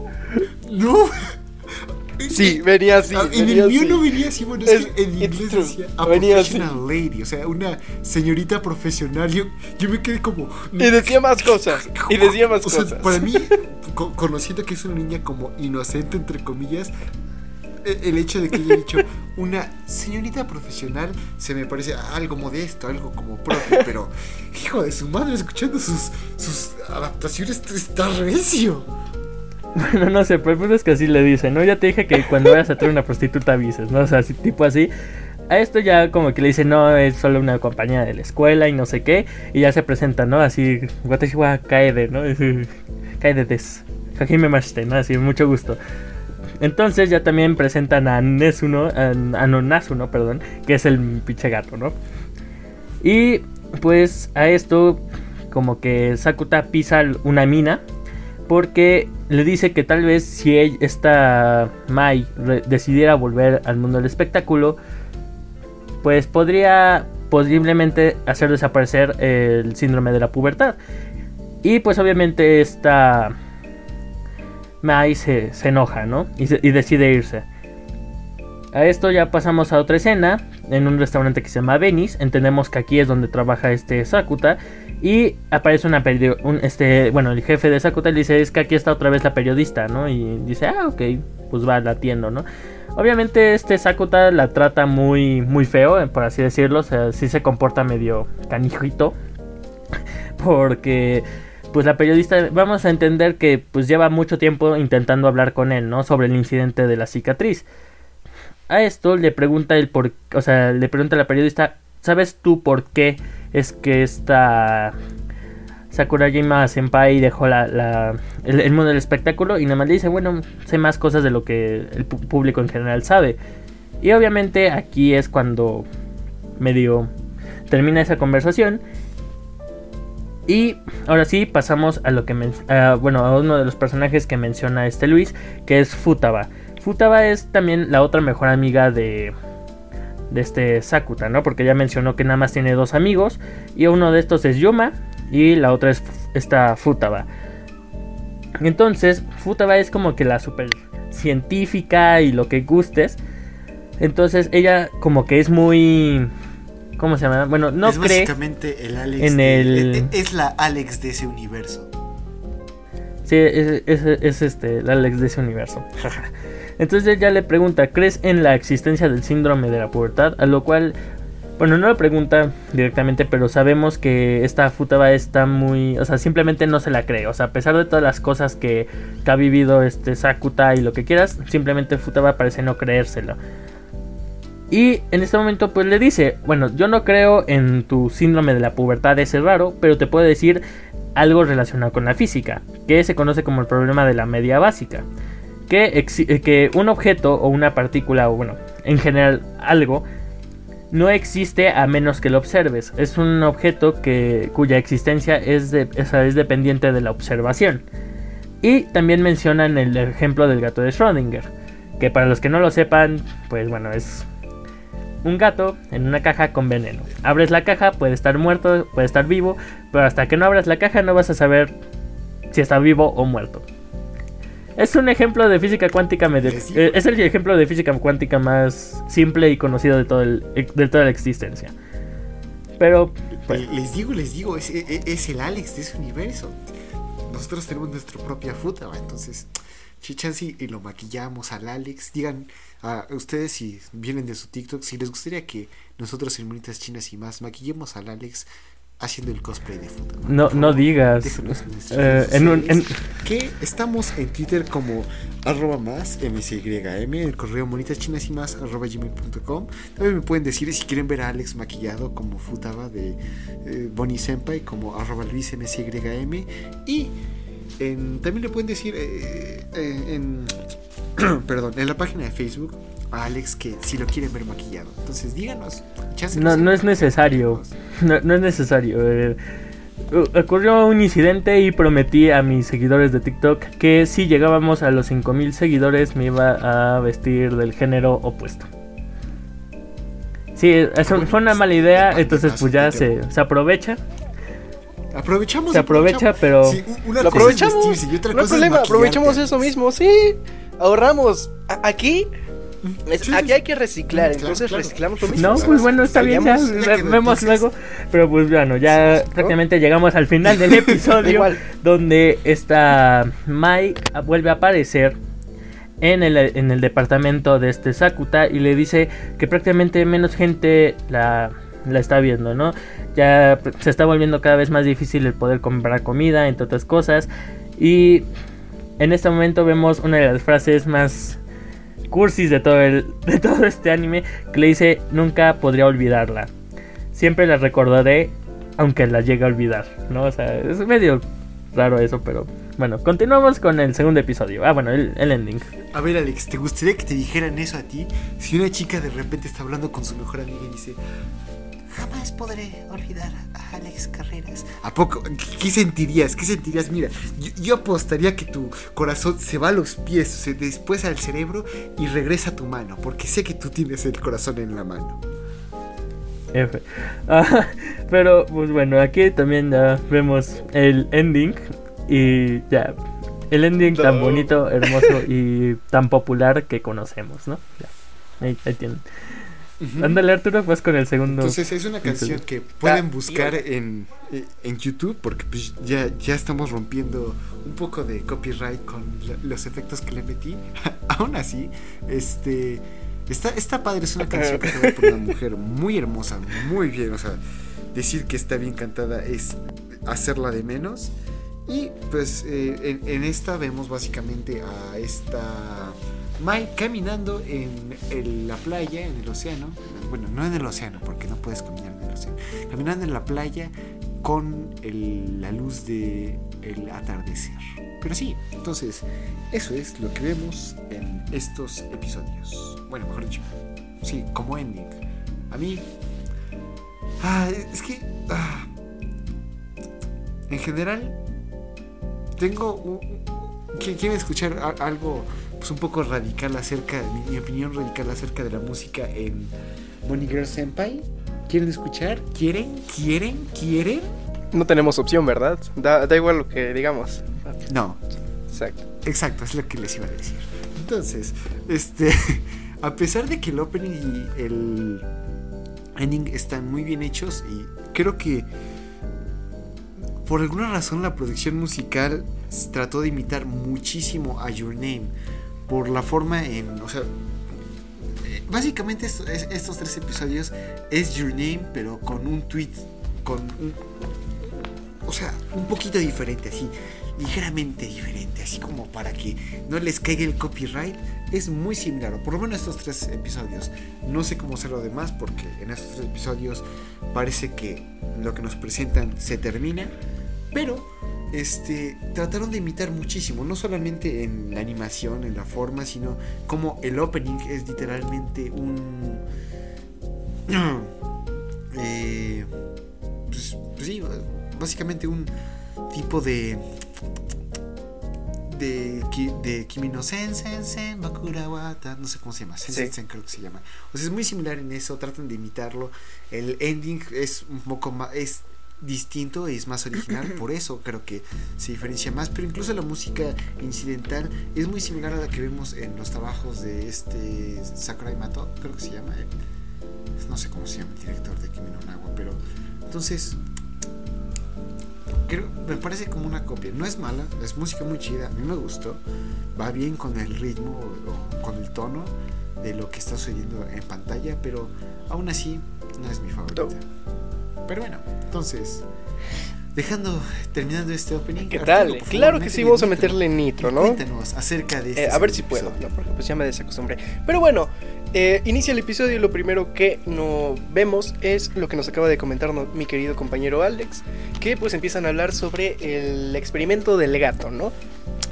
No. Sí, venía así. Ah, en el mío no venía así, bueno, es, que en inglés decía a venía professional lady, o sea, una señorita profesional. Yo, yo me quedé como. Y decía más cosas. Y decía más cosas. para mí, conociendo que es una niña como inocente, entre comillas, e, el hecho de que haya dicho una señorita profesional se me parece algo modesto, algo como propio, pero hijo de su madre, escuchando sus, sus adaptaciones está recio. Bueno, no sé, pero pues es que así le dice, ¿no? Ya te dije que cuando vayas a traer una prostituta avises, ¿no? O sea, tipo así. A esto ya como que le dice, no, es solo una compañía de la escuela y no sé qué. Y ya se presenta, ¿no? Así, Watashi wa Kaede, ¿no? Kaede des. Hajime Mashite, ¿no? Así, mucho gusto. Entonces ya también presentan a Nesuno, a, a Nonazuno, perdón, que es el pinche gato, ¿no? Y pues a esto como que Sakuta pisa una mina porque le dice que tal vez si esta Mai decidiera volver al mundo del espectáculo, pues podría posiblemente hacer desaparecer el síndrome de la pubertad. Y pues obviamente esta Mai se, enoja, ¿no? Y, y, decide irse. A esto ya pasamos a otra escena, en un restaurante que se llama Venice. Entendemos que aquí es donde trabaja este Sakuta. Y aparece una un, este, bueno, el jefe de Sakuta le dice, es que aquí está otra vez la periodista, ¿no? Y dice, ah, ok, pues va, la atiendo, ¿no? Obviamente este Sakuta la trata muy, muy feo, eh, por así decirlo, o sea, sí se comporta medio canijito, porque pues la periodista, vamos a entender que pues lleva mucho tiempo intentando hablar con él, ¿no? Sobre el incidente de la cicatriz. A esto le pregunta el por, o sea, le pregunta a la periodista, ¿sabes tú por qué es que esta Sakurajima Senpai dejó la, el, mundo del espectáculo y nada más le dice, bueno, sé más cosas de lo que el público en general sabe. Y obviamente aquí es cuando medio termina esa conversación. Y ahora sí pasamos a lo que bueno, a uno de los personajes que menciona este Luis, que es Futaba. Futaba es también la otra mejor amiga de de este Sakuta, ¿no? Porque ya mencionó que nada más tiene dos amigos y uno de estos es Yuma y la otra es esta Futaba. Entonces, Futaba es como que la super científica y lo que gustes. Entonces, ella como que es muy ¿cómo se llama? Bueno, no es cree básicamente el Alex en el e, e, es, la Alex de ese universo. Sí, es, es, es este, el Alex de ese universo. Entonces ella le pregunta, ¿crees en la existencia del síndrome de la pubertad? A lo cual, bueno, no le pregunta directamente, pero sabemos que esta Futaba está muy, o sea, simplemente no se la cree. O sea, a pesar de todas las cosas que, ha vivido este Sakuta y lo que quieras, simplemente Futaba parece no creérselo. Y en este momento pues le dice, bueno, yo no creo en tu síndrome de la pubertad ese raro, pero te puedo decir algo relacionado con la física, que se conoce como el problema de la media básica que, eh, que un objeto o una partícula, o bueno, en general algo, no existe a menos que lo observes. Es un objeto que, cuya existencia es, es dependiente de la observación. Y también mencionan el ejemplo del gato de Schrödinger, que para los que no lo sepan, pues bueno, es un gato en una caja con veneno. Abres la caja, puede estar muerto, puede estar vivo, pero hasta que no abras la caja no vas a saber si está vivo o muerto. Es un ejemplo de física cuántica medio, eh, es el ejemplo de física cuántica más simple y conocido de, todo el, de toda la existencia. Pero pues, les digo, les digo, es, el Alex de ese universo. Nosotros tenemos nuestra propia fruta, entonces chichansi y lo maquillamos al Alex. Digan a ustedes si vienen de su TikTok si les gustaría que nosotros en Monitas Chinas y más maquillemos al Alex haciendo el cosplay de fútbol. No, no digas. Eh, en Que estamos en Twitter como arroba más mcym, el correo monitas chinas y más arroba gmail.com. También me pueden decir si quieren ver a Alex maquillado como Futaba de eh, Bonnie Senpai, como arroba luis mcym. Y también le pueden decir eh, en, perdón, en la página de Facebook a Alex que si lo quieren ver maquillado. Entonces díganos. No, no es necesario. No, no es necesario. Eh, ocurrió un incidente y prometí a mis seguidores de TikTok que si llegábamos a los 5000 seguidores me iba a vestir del género opuesto. Sí, eso fue una mala idea, entonces pues ya se, se aprovecha. Aprovechamos. Se aprovecha, pero- Sí, una Lo cosa es aprovechamos. vestirse y otra No hay cosa es problema, aprovechamos eso mismo, sí. Ahorramos. A- aquí, es- Sí, aquí hay que reciclar, Claro, entonces claro. reciclamos lo mismo. No, pues bueno, está bien, ya vemos luego. Pero pues bueno, ya prácticamente llegamos al final del episodio Igual. donde esta Mai vuelve a aparecer en el, en el departamento de este Sakuta y le dice que prácticamente menos gente la, la está viendo, ¿no? Ya se está volviendo cada vez más difícil el poder comprar comida, entre otras cosas. Y en este momento vemos una de las frases más cursis de todo, el, de todo este anime que le dice nunca podría olvidarla. Siempre la recordaré aunque la llegue a olvidar, ¿no? O sea, es medio raro eso, pero bueno, continuamos con el segundo episodio. Ah, bueno, el, el ending. A ver, Alex, ¿te gustaría que te dijeran eso a ti? Si una chica de repente está hablando con su mejor amiga y dice, jamás podré olvidar a Alex Carreras. ¿A poco? ¿Qué, sentirías? ¿Qué sentirías? Mira, yo, yo apostaría que tu corazón se va a los pies, se después al cerebro y regresa a tu mano, porque sé que tú tienes el corazón en la mano. F. Ah, pero pues bueno, aquí también ya vemos el ending y ya. El ending tan bonito, hermoso y tan popular que conocemos, ¿no? Ya. Ahí, ahí tienen. Ándale Arturo, pues con el segundo. Entonces es una canción que pueden buscar en, en YouTube porque pues, ya, ya estamos rompiendo un poco de copyright con los efectos que le metí. Aún así, este está, está padre, es una canción cantada por una mujer muy hermosa, muy bien. O sea, decir que está bien cantada es hacerla de menos. Y pues eh, en, en esta vemos básicamente a esta Mai caminando en, la playa, en el océano. Bueno, no en el océano, porque no puedes caminar en el océano. Caminando en la playa con la luz del el atardecer. Pero sí, entonces, eso es lo que vemos en estos episodios. Bueno, mejor dicho, sí, como ending. A mí. Ah, es que. ah, en general, tengo un, ¿qui- ¿Quieren escuchar algo pues, un poco radical acerca, mi, mi opinión radical acerca de la música en Bonnie Girl Senpai? ¿Quieren escuchar? ¿Quieren? ¿Quieren? ¿Quieren? No tenemos opción, ¿verdad? Da, da igual lo que digamos. No, Exacto. exacto, es lo que les iba a decir. Entonces, este, a pesar de que el opening y el ending están muy bien hechos y creo que por alguna razón la producción musical trató de imitar muchísimo a Your Name por la forma en, o sea, eh, básicamente esto- es- estos tres episodios es Your Name pero con un tweet, con un, o sea, un poquito diferente así, ligeramente diferente, así como para que no les caiga el copyright, es muy similar, o por lo menos estos tres episodios. No sé cómo ser lo demás porque en estos tres episodios parece que lo que nos presentan se termina, pero este trataron de imitar muchísimo, no solamente en la animación, en la forma, sino como el opening es literalmente un eh, pues, pues sí, básicamente un tipo de de, de Kimi no Sen Sen Sen Bakura wa Ta- no sé cómo se llama, Sen Sen Sí. Sen creo que se llama. O sea, es muy similar en eso, tratan de imitarlo. El ending es un poco más es distinto, es más original, por eso creo que se diferencia más, pero incluso la música incidental es muy similar a la que vemos en los trabajos de este Sakurai Mato, creo que se llama, eh, no sé cómo se llama el director de Kimi no Nawa, pero entonces creo, me parece como una copia. No es mala, es música muy chida, a mí me gustó. Va bien con el ritmo o, o con el tono de lo que está sucediendo en pantalla, pero aún así no es mi favorita. Pero bueno, entonces, dejando, terminando este opening. ¿Qué Arturo, tal? por favor, Claro que sí, vamos a meterle nitro, ¿no? Cuéntanos acerca de este Eh, a ver si puedo. ¿no? porque pues ya me desacostumbré. Pero bueno, eh, inicia el episodio y lo primero que no vemos es lo que nos acaba de comentar no- mi querido compañero Alex, que pues empiezan a hablar sobre el experimento del gato, ¿no?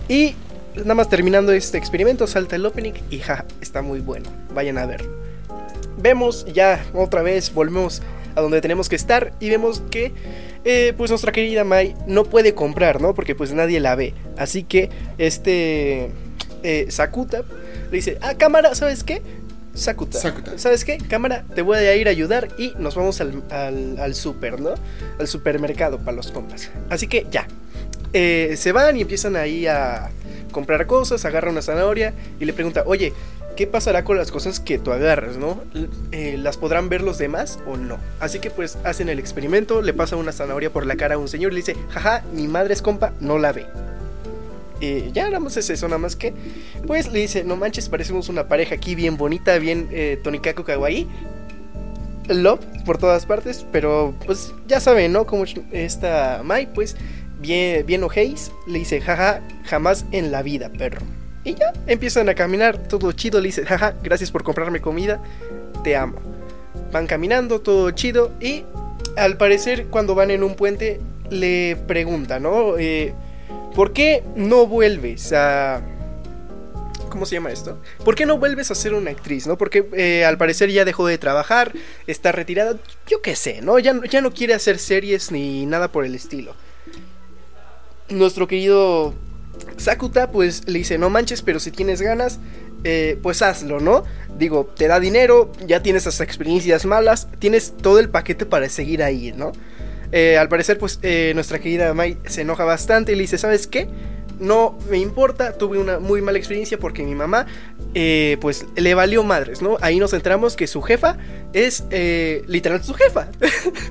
Y nada más terminando este experimento salta el opening y ja, está muy bueno, vayan a ver. Vemos ya otra vez, volvemos a donde tenemos que estar y vemos que eh, pues nuestra querida Mai no puede comprar, ¿no? Porque pues nadie la ve. Así que este eh, Sakuta le dice, ah, cámara, ¿sabes qué? Sakuta. Sakuta. ¿Sabes qué? Cámara, te voy a ir a ayudar y nos vamos al, al, al super, ¿no? Al supermercado para los compras. Así que ya. Eh, se van y empiezan ahí a comprar cosas, agarra una zanahoria y le pregunta, oye, ¿qué pasará con las cosas que tú agarras, no? Eh, ¿Las podrán ver los demás o no? Así que pues hacen el experimento, le pasa una zanahoria por la cara a un señor y le dice, jaja, mi madre es compa, no la ve. Eh, ya nada más es eso, nada más que, pues le dice, no manches, parecemos una pareja aquí bien bonita, bien eh, Kawaii. Love por todas partes, pero pues ya saben, ¿no? Como esta Mai, pues bien, bien ojéis, le dice, jaja, jamás en la vida, perro. Y ya empiezan a caminar, todo chido, le dice, jaja, gracias por comprarme comida, te amo. Van caminando, todo chido, y al parecer cuando van en un puente le pregunta, ¿no? Eh, ¿Por qué no vuelves a... ¿Cómo se llama esto? ¿Por qué no vuelves a ser una actriz, no? Porque eh, al parecer ya dejó de trabajar, está retirada, yo qué sé, ¿no? Ya, ya no quiere hacer series ni nada por el estilo. Nuestro querido Sakuta pues le dice, no manches, pero si tienes ganas, eh, pues hazlo, ¿no? Digo, te da dinero, ya tienes hasta experiencias malas, tienes todo el paquete para seguir ahí, ¿no? Eh, al parecer, pues eh, nuestra querida Mai se enoja bastante y le dice, ¿sabes qué? No me importa, tuve una muy mala experiencia porque mi mamá, pues le valió madres, ¿no? Ahí nos enteramos que su jefa es literal su jefa.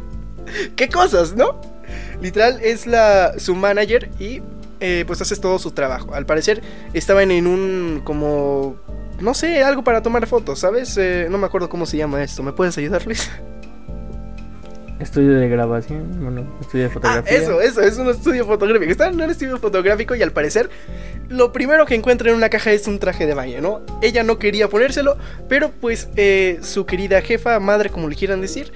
¿Qué cosas, no? Literal es la su manager y eh, pues haces todo su trabajo. Al parecer estaban en un como no sé, algo para tomar fotos, ¿sabes? Eh, no me acuerdo cómo se llama esto. ¿Me puedes ayudar, Luis? Estudio de grabación, bueno, estudio de Ah, fotografía. eso, eso, es un estudio fotográfico. Están en un estudio fotográfico y al parecer lo primero que encuentra en una caja es un traje de baño, ¿no? Ella no quería ponérselo, pero pues eh, su querida jefa, madre, como le quieran decir,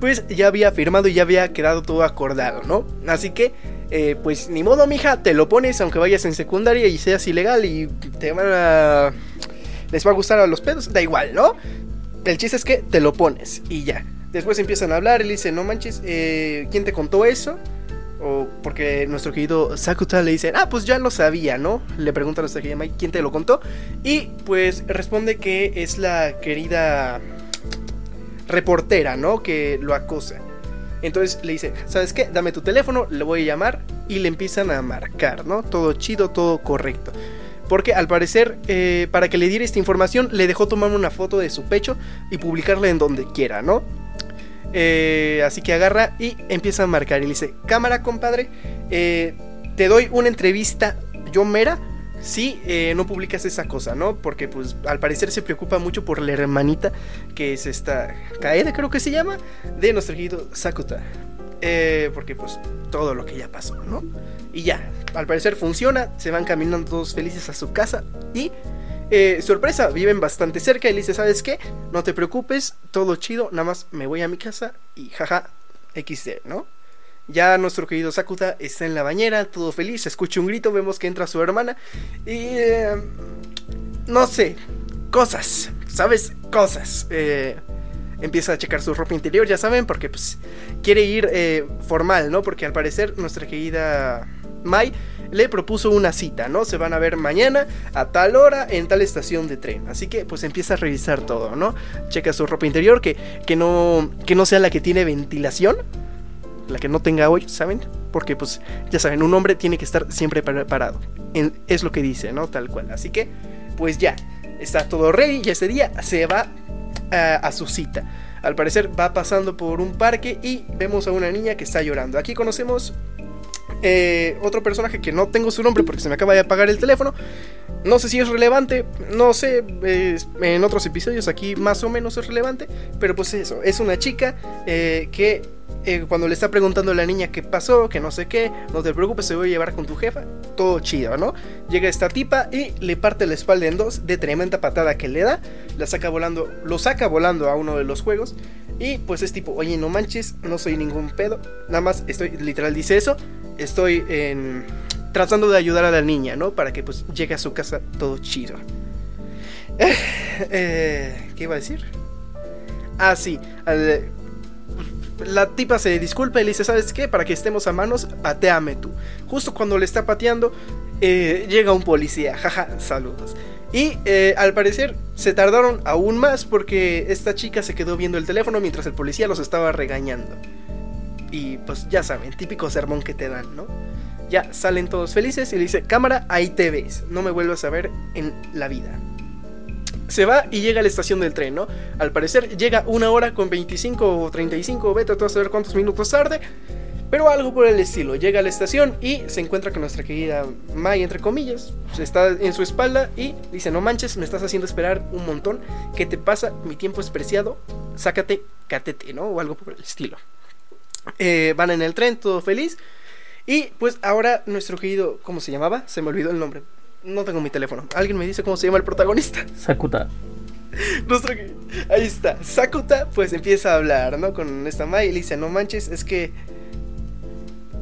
pues ya había firmado y ya había quedado todo acordado, ¿no? Así que, eh, pues ni modo, mija, te lo pones aunque vayas en secundaria y seas ilegal y te van a... les va a gustar a los pedos, da igual, ¿no? El chiste es que te lo pones y ya. Después empiezan a hablar y le dicen, no manches, eh, ¿quién te contó eso? O porque nuestro querido Sakuta le dice, ah, pues ya lo sabía, ¿no? Le pregunta a nuestra querida Mai, ¿quién te lo contó? Y pues responde que es la querida reportera, ¿no? Que lo acosa. Entonces le dice, ¿sabes qué? Dame tu teléfono, le voy a llamar y le empiezan a marcar, ¿no? Todo chido, todo correcto. Porque al parecer, eh, para que le diera esta información, le dejó tomar una foto de su pecho y publicarla en donde quiera, ¿no? Eh, así que agarra y empieza a marcar y le dice, cámara compadre, eh, te doy una entrevista yo mera si eh, no publicas esa cosa, ¿no? Porque pues al parecer se preocupa mucho por la hermanita que es esta Kaede creo que se llama, de nuestro querido Sakuta. Eh, porque pues todo lo que ya pasó, ¿no? Y ya, al parecer funciona, se van caminando todos felices a su casa y eh, sorpresa, viven bastante cerca y dice, ¿sabes qué? No te preocupes, todo chido, nada más me voy a mi casa y jaja, XD, ¿no? Ya nuestro querido Sakuta está en la bañera, todo feliz, escucha un grito, vemos que entra su hermana y... eh, no sé, cosas, ¿sabes? Cosas. Eh, empieza a checar su ropa interior, ya saben, porque pues quiere ir eh, formal, ¿no? Porque al parecer nuestra querida Mai le propuso una cita, ¿no? Se van a ver mañana a tal hora en tal estación de tren. Así que pues empieza a revisar todo, ¿no? Checa su ropa interior, que, que, no, que no sea la que tiene ventilación, la que no tenga hoyos, ¿saben? Porque pues ya saben, un hombre tiene que estar siempre preparado. En- es lo que dice, ¿no? Tal cual. Así que pues ya, está todo ready y ese día se va a, su cita. Al parecer va pasando por un parque y vemos a una niña que está llorando. Aquí conocemos eh, otro personaje que no tengo su nombre porque se me acaba de apagar el teléfono. No sé si es relevante, no sé, en otros episodios aquí más o menos es relevante, pero pues eso, es una chica eh, que eh, cuando le está preguntando a la niña qué pasó, que no sé qué, no te preocupes, se voy a llevar con tu jefa, todo chido, ¿no? Llega esta tipa y le parte la espalda en dos de tremenda patada que le da, la saca volando, lo saca volando a uno de los juegos y pues es tipo, oye, no manches, no soy ningún pedo, nada más estoy, literal dice eso, estoy tratando de ayudar a la niña, ¿no? Para que pues llegue a su casa todo chido. Eh, eh, ¿Qué iba a decir? Ah, sí. al- la tipa se disculpa y le dice, ¿sabes qué? Para que estemos a manos, pateame tú. Justo cuando le está pateando, eh, llega un policía, jaja, saludos. Y eh, al parecer se tardaron aún más porque esta chica se quedó viendo el teléfono mientras el policía los estaba regañando. Y pues ya saben, típico sermón que te dan, ¿no? Ya salen todos felices y le dice, cámara, ahí te ves, no me vuelvas a ver en la vida. Se va y llega a la estación del tren, ¿no? Al parecer llega una hora con 25 o 35, vete a saber cuántos minutos tarde. Pero algo por el estilo, llega a la estación y se encuentra con nuestra querida Mai, entre comillas, está en su espalda y dice, no manches, me estás haciendo esperar un montón, ¿qué te pasa? Mi tiempo es preciado, sácate, catete, ¿no? O algo por el estilo. Eh, van en el tren, todo feliz. Y pues ahora nuestro querido, ¿cómo se llamaba? Se me olvidó el nombre. No tengo mi teléfono. ¿Alguien me dice cómo se llama el protagonista? Sakuta. Nuestro, ahí está. Sakuta pues empieza a hablar, ¿no? Con esta Mai y le dice, no manches, es que...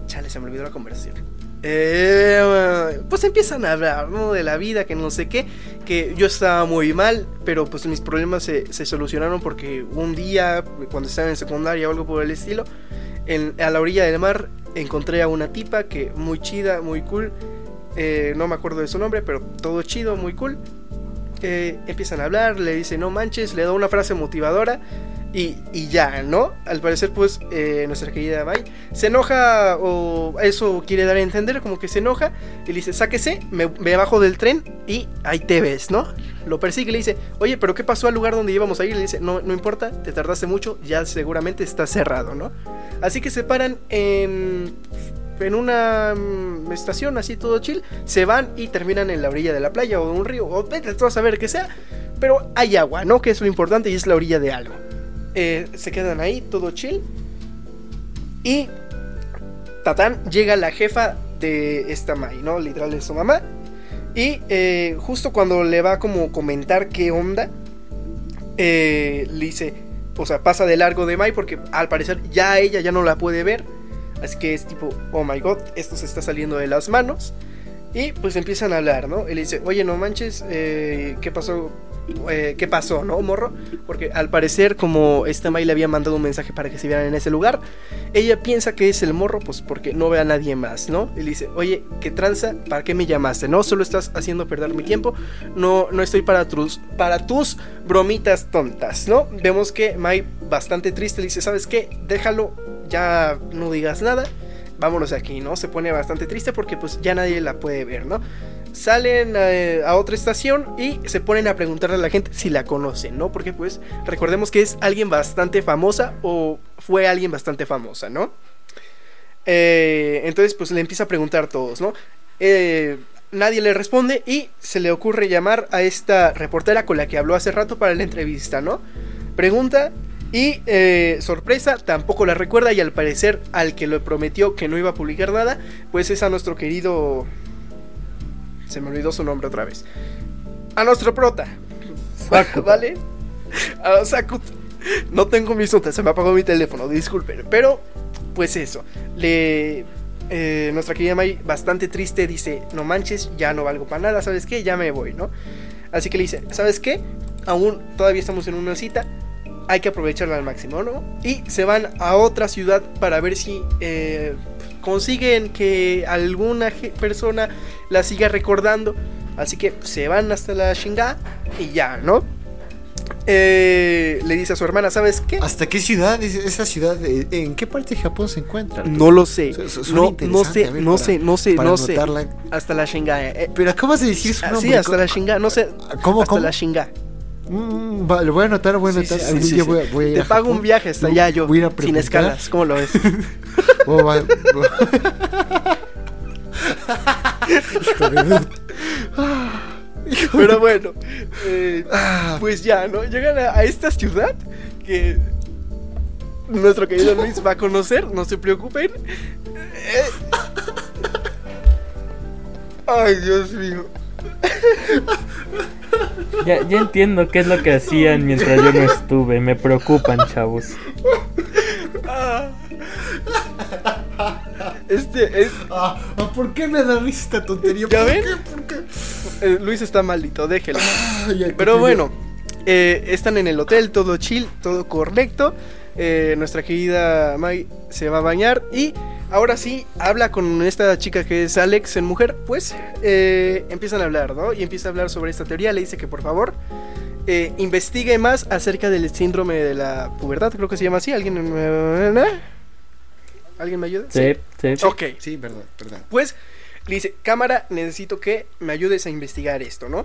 Chale, se me olvidó la conversación. Eh, pues empiezan a hablar, ¿no? De la vida, que no sé qué. Que yo estaba muy mal, pero pues mis problemas se, se solucionaron porque un día, cuando estaba en secundaria o algo por el estilo, en, a la orilla del mar encontré a una tipa que muy chida, muy cool. Eh, no me acuerdo de su nombre, pero todo chido, muy cool. Eh, empiezan a hablar, le dice no manches, le da una frase motivadora y, y ya, ¿no? Al parecer, pues, eh, nuestra querida Mai se enoja o eso quiere dar a entender, como que se enoja y le dice, sáquese, me, me bajo del tren y ahí te ves, ¿no? Lo persigue y le dice, oye, pero ¿qué pasó al lugar donde íbamos a ir? Le dice, no, no importa, te tardaste mucho, ya seguramente está cerrado, ¿no? Así que se paran en, en una mm, estación así todo chill, se van y terminan en la orilla de la playa o de un río, o vete a saber qué sea, pero hay agua, ¿no? Que es lo importante y es la orilla de algo. Eh, se quedan ahí, todo chill. Y Tatán llega la jefa de esta Mai, ¿no? Literal es su mamá. Y eh, justo cuando le va como comentar qué onda, eh, le dice, o sea, pasa de largo de Mai porque al parecer ya ella ya no la puede ver. Así que es tipo, oh my god, esto se está saliendo de las manos. Y pues empiezan a hablar, ¿no? Él dice, oye, no manches, eh, ¿qué pasó? Eh, ¿Qué pasó, no, morro? Porque al parecer, como esta Mai le había mandado un mensaje para que se vieran en ese lugar, ella piensa que es el morro, pues porque no ve a nadie más, ¿no? Él dice, oye, ¿qué tranza? ¿Para qué me llamaste? No, solo estás haciendo perder mi tiempo. No, no estoy para tus, para tus bromitas tontas, ¿no? Vemos que Mai, bastante triste, le dice, ¿sabes qué? Déjalo, ya no digas nada vámonos aquí, ¿no? Se pone bastante triste porque pues ya nadie la puede ver, ¿no? Salen eh, a otra estación y se ponen a preguntarle a la gente si la conocen, ¿no? Porque pues recordemos que es alguien bastante famosa o fue alguien bastante famosa, ¿no? Eh, entonces pues le empieza a preguntar a todos, ¿no? Eh, nadie le responde y se le ocurre llamar a esta reportera con la que habló hace rato para la entrevista, ¿no? Pregunta y eh, sorpresa, tampoco la recuerda y al parecer al que le prometió que no iba a publicar nada, pues es a nuestro querido... Se me olvidó su nombre otra vez. A nuestro prota. ¿Vale? A Sakut. No tengo mis notas, se me apagó mi teléfono, disculpen. Pero, pues eso. Le... eh, nuestra querida Mai, bastante triste, dice, no manches, ya no valgo para nada, ¿sabes qué? Ya me voy, ¿no? Así que le dice, ¿sabes qué? Aún todavía estamos en una cita, hay que aprovecharla al máximo, ¿no? Y se van a otra ciudad para ver si eh, consiguen que alguna persona la siga recordando. Así que se van hasta la chingada y ya, ¿no? Eh, le dice a su hermana, ¿sabes qué? ¿Hasta qué ciudad? es Esa ciudad, eh, ¿en qué parte de Japón se encuentra? No lo sé. Su- No, sé, ver, no para- sé, no sé, no sé. Hasta la chingada. eh. Pero acabas de decir su Ah, nombre. sí, hasta la chingada, no sé. ¿Cómo, hasta cómo? la chingada. Mm, lo voy a anotar, voy a Sí, anotar. sí, sí, Algún sí, día sí. voy a, voy a Te pago Japón. un viaje hasta allá yo. voy a ir a sin escalas, ¿cómo lo ves? Hijo de. Hijo Pero bueno, eh, Ah, pues ya, ¿no? Llegan a, a esta ciudad que nuestro querido Luis va a conocer, no se preocupen. Eh, Ay, Dios mío. Ya, ya entiendo qué es lo que hacían mientras yo no estuve. Me preocupan, chavos. Ah. Este, es, ah, ah, ¿Por qué me da risa esta tontería? ¿Ya ¿Por ven? qué? ¿Por qué? eh, Luis está maldito, déjelo. Ay, Pero bueno, eh, están en el hotel, todo chill, todo correcto. eh, nuestra querida Mai se va a bañar y ahora sí habla con esta chica que es Alex en mujer, pues empiezan a hablar, ¿no? Y empieza a hablar sobre esta teoría, le dice que por favor investigue más acerca del síndrome de la pubertad, creo que se llama así, ¿alguien ¿Alguien me ayuda? Sí, sí. Ok. Sí, verdad, verdad. Pues le dice, cámara, necesito que me ayudes a investigar esto, ¿no?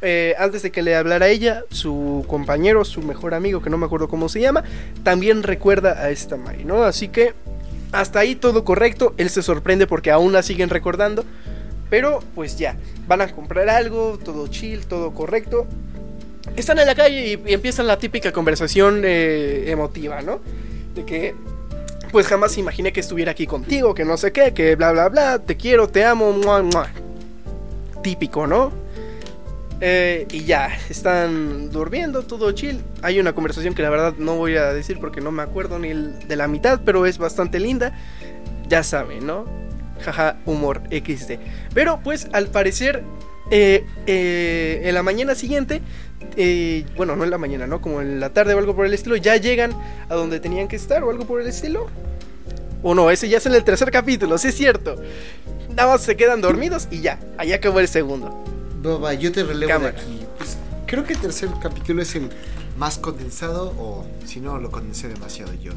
Eh, antes de que le hablara a ella, su compañero, su mejor amigo, que no me acuerdo cómo se llama, también recuerda a esta Mai, ¿no? Así que hasta ahí todo correcto, él se sorprende porque aún la siguen recordando, pero pues ya, van a comprar algo, todo chill, todo correcto. Están en la calle y, y empiezan la típica conversación eh, emotiva, ¿no? De que pues jamás imaginé que estuviera aquí contigo, que no sé qué, que bla bla bla, te quiero, te amo, mua, mua. típico, ¿no? Eh, y ya, están durmiendo, todo chill. Hay una conversación que la verdad no voy a decir porque no me acuerdo ni de la mitad, pero es bastante linda. Ya saben, ¿no? Jaja, humor XD. Pero pues al parecer, eh, eh, en la mañana siguiente, eh, bueno, no en la mañana, ¿no? Como en la tarde o algo por el estilo, ya llegan a donde tenían que estar o algo por el estilo. O no, ese ya es en el tercer capítulo, sí es cierto. Nada más se quedan dormidos y ya, ahí acabó el segundo. Baba, yo te relevo Cámara. de aquí. Pues, creo que el tercer capítulo es el más condensado o si no lo condensé demasiado yo.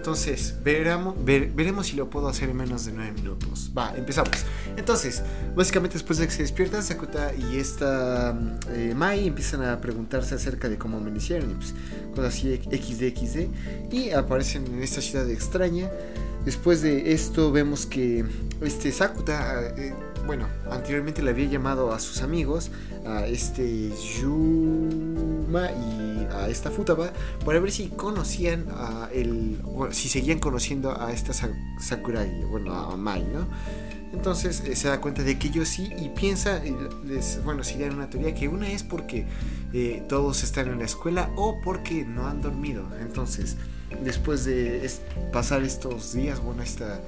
Entonces, veramos, ver- veremos si lo puedo hacer en menos de 9 minutos. Va, empezamos. Entonces, básicamente después de que se despiertan, Sakuta y esta eh, Mai empiezan a preguntarse acerca de cómo amanecieron y pues cosas así XD, XD. Y aparecen en esta ciudad extraña. Después de esto vemos que este Sakuta, eh, bueno, anteriormente le había llamado a sus amigos, a este Yuma y a esta Futaba, para ver si conocían a el, si seguían conociendo a esta Sa- Sakurai, bueno, a Mai, ¿no? Entonces eh, se da cuenta de que ellos sí y piensa, bueno, si dan una teoría que una es porque eh, todos están en la escuela o porque no han dormido. Entonces, después de pasar estos días, bueno, esta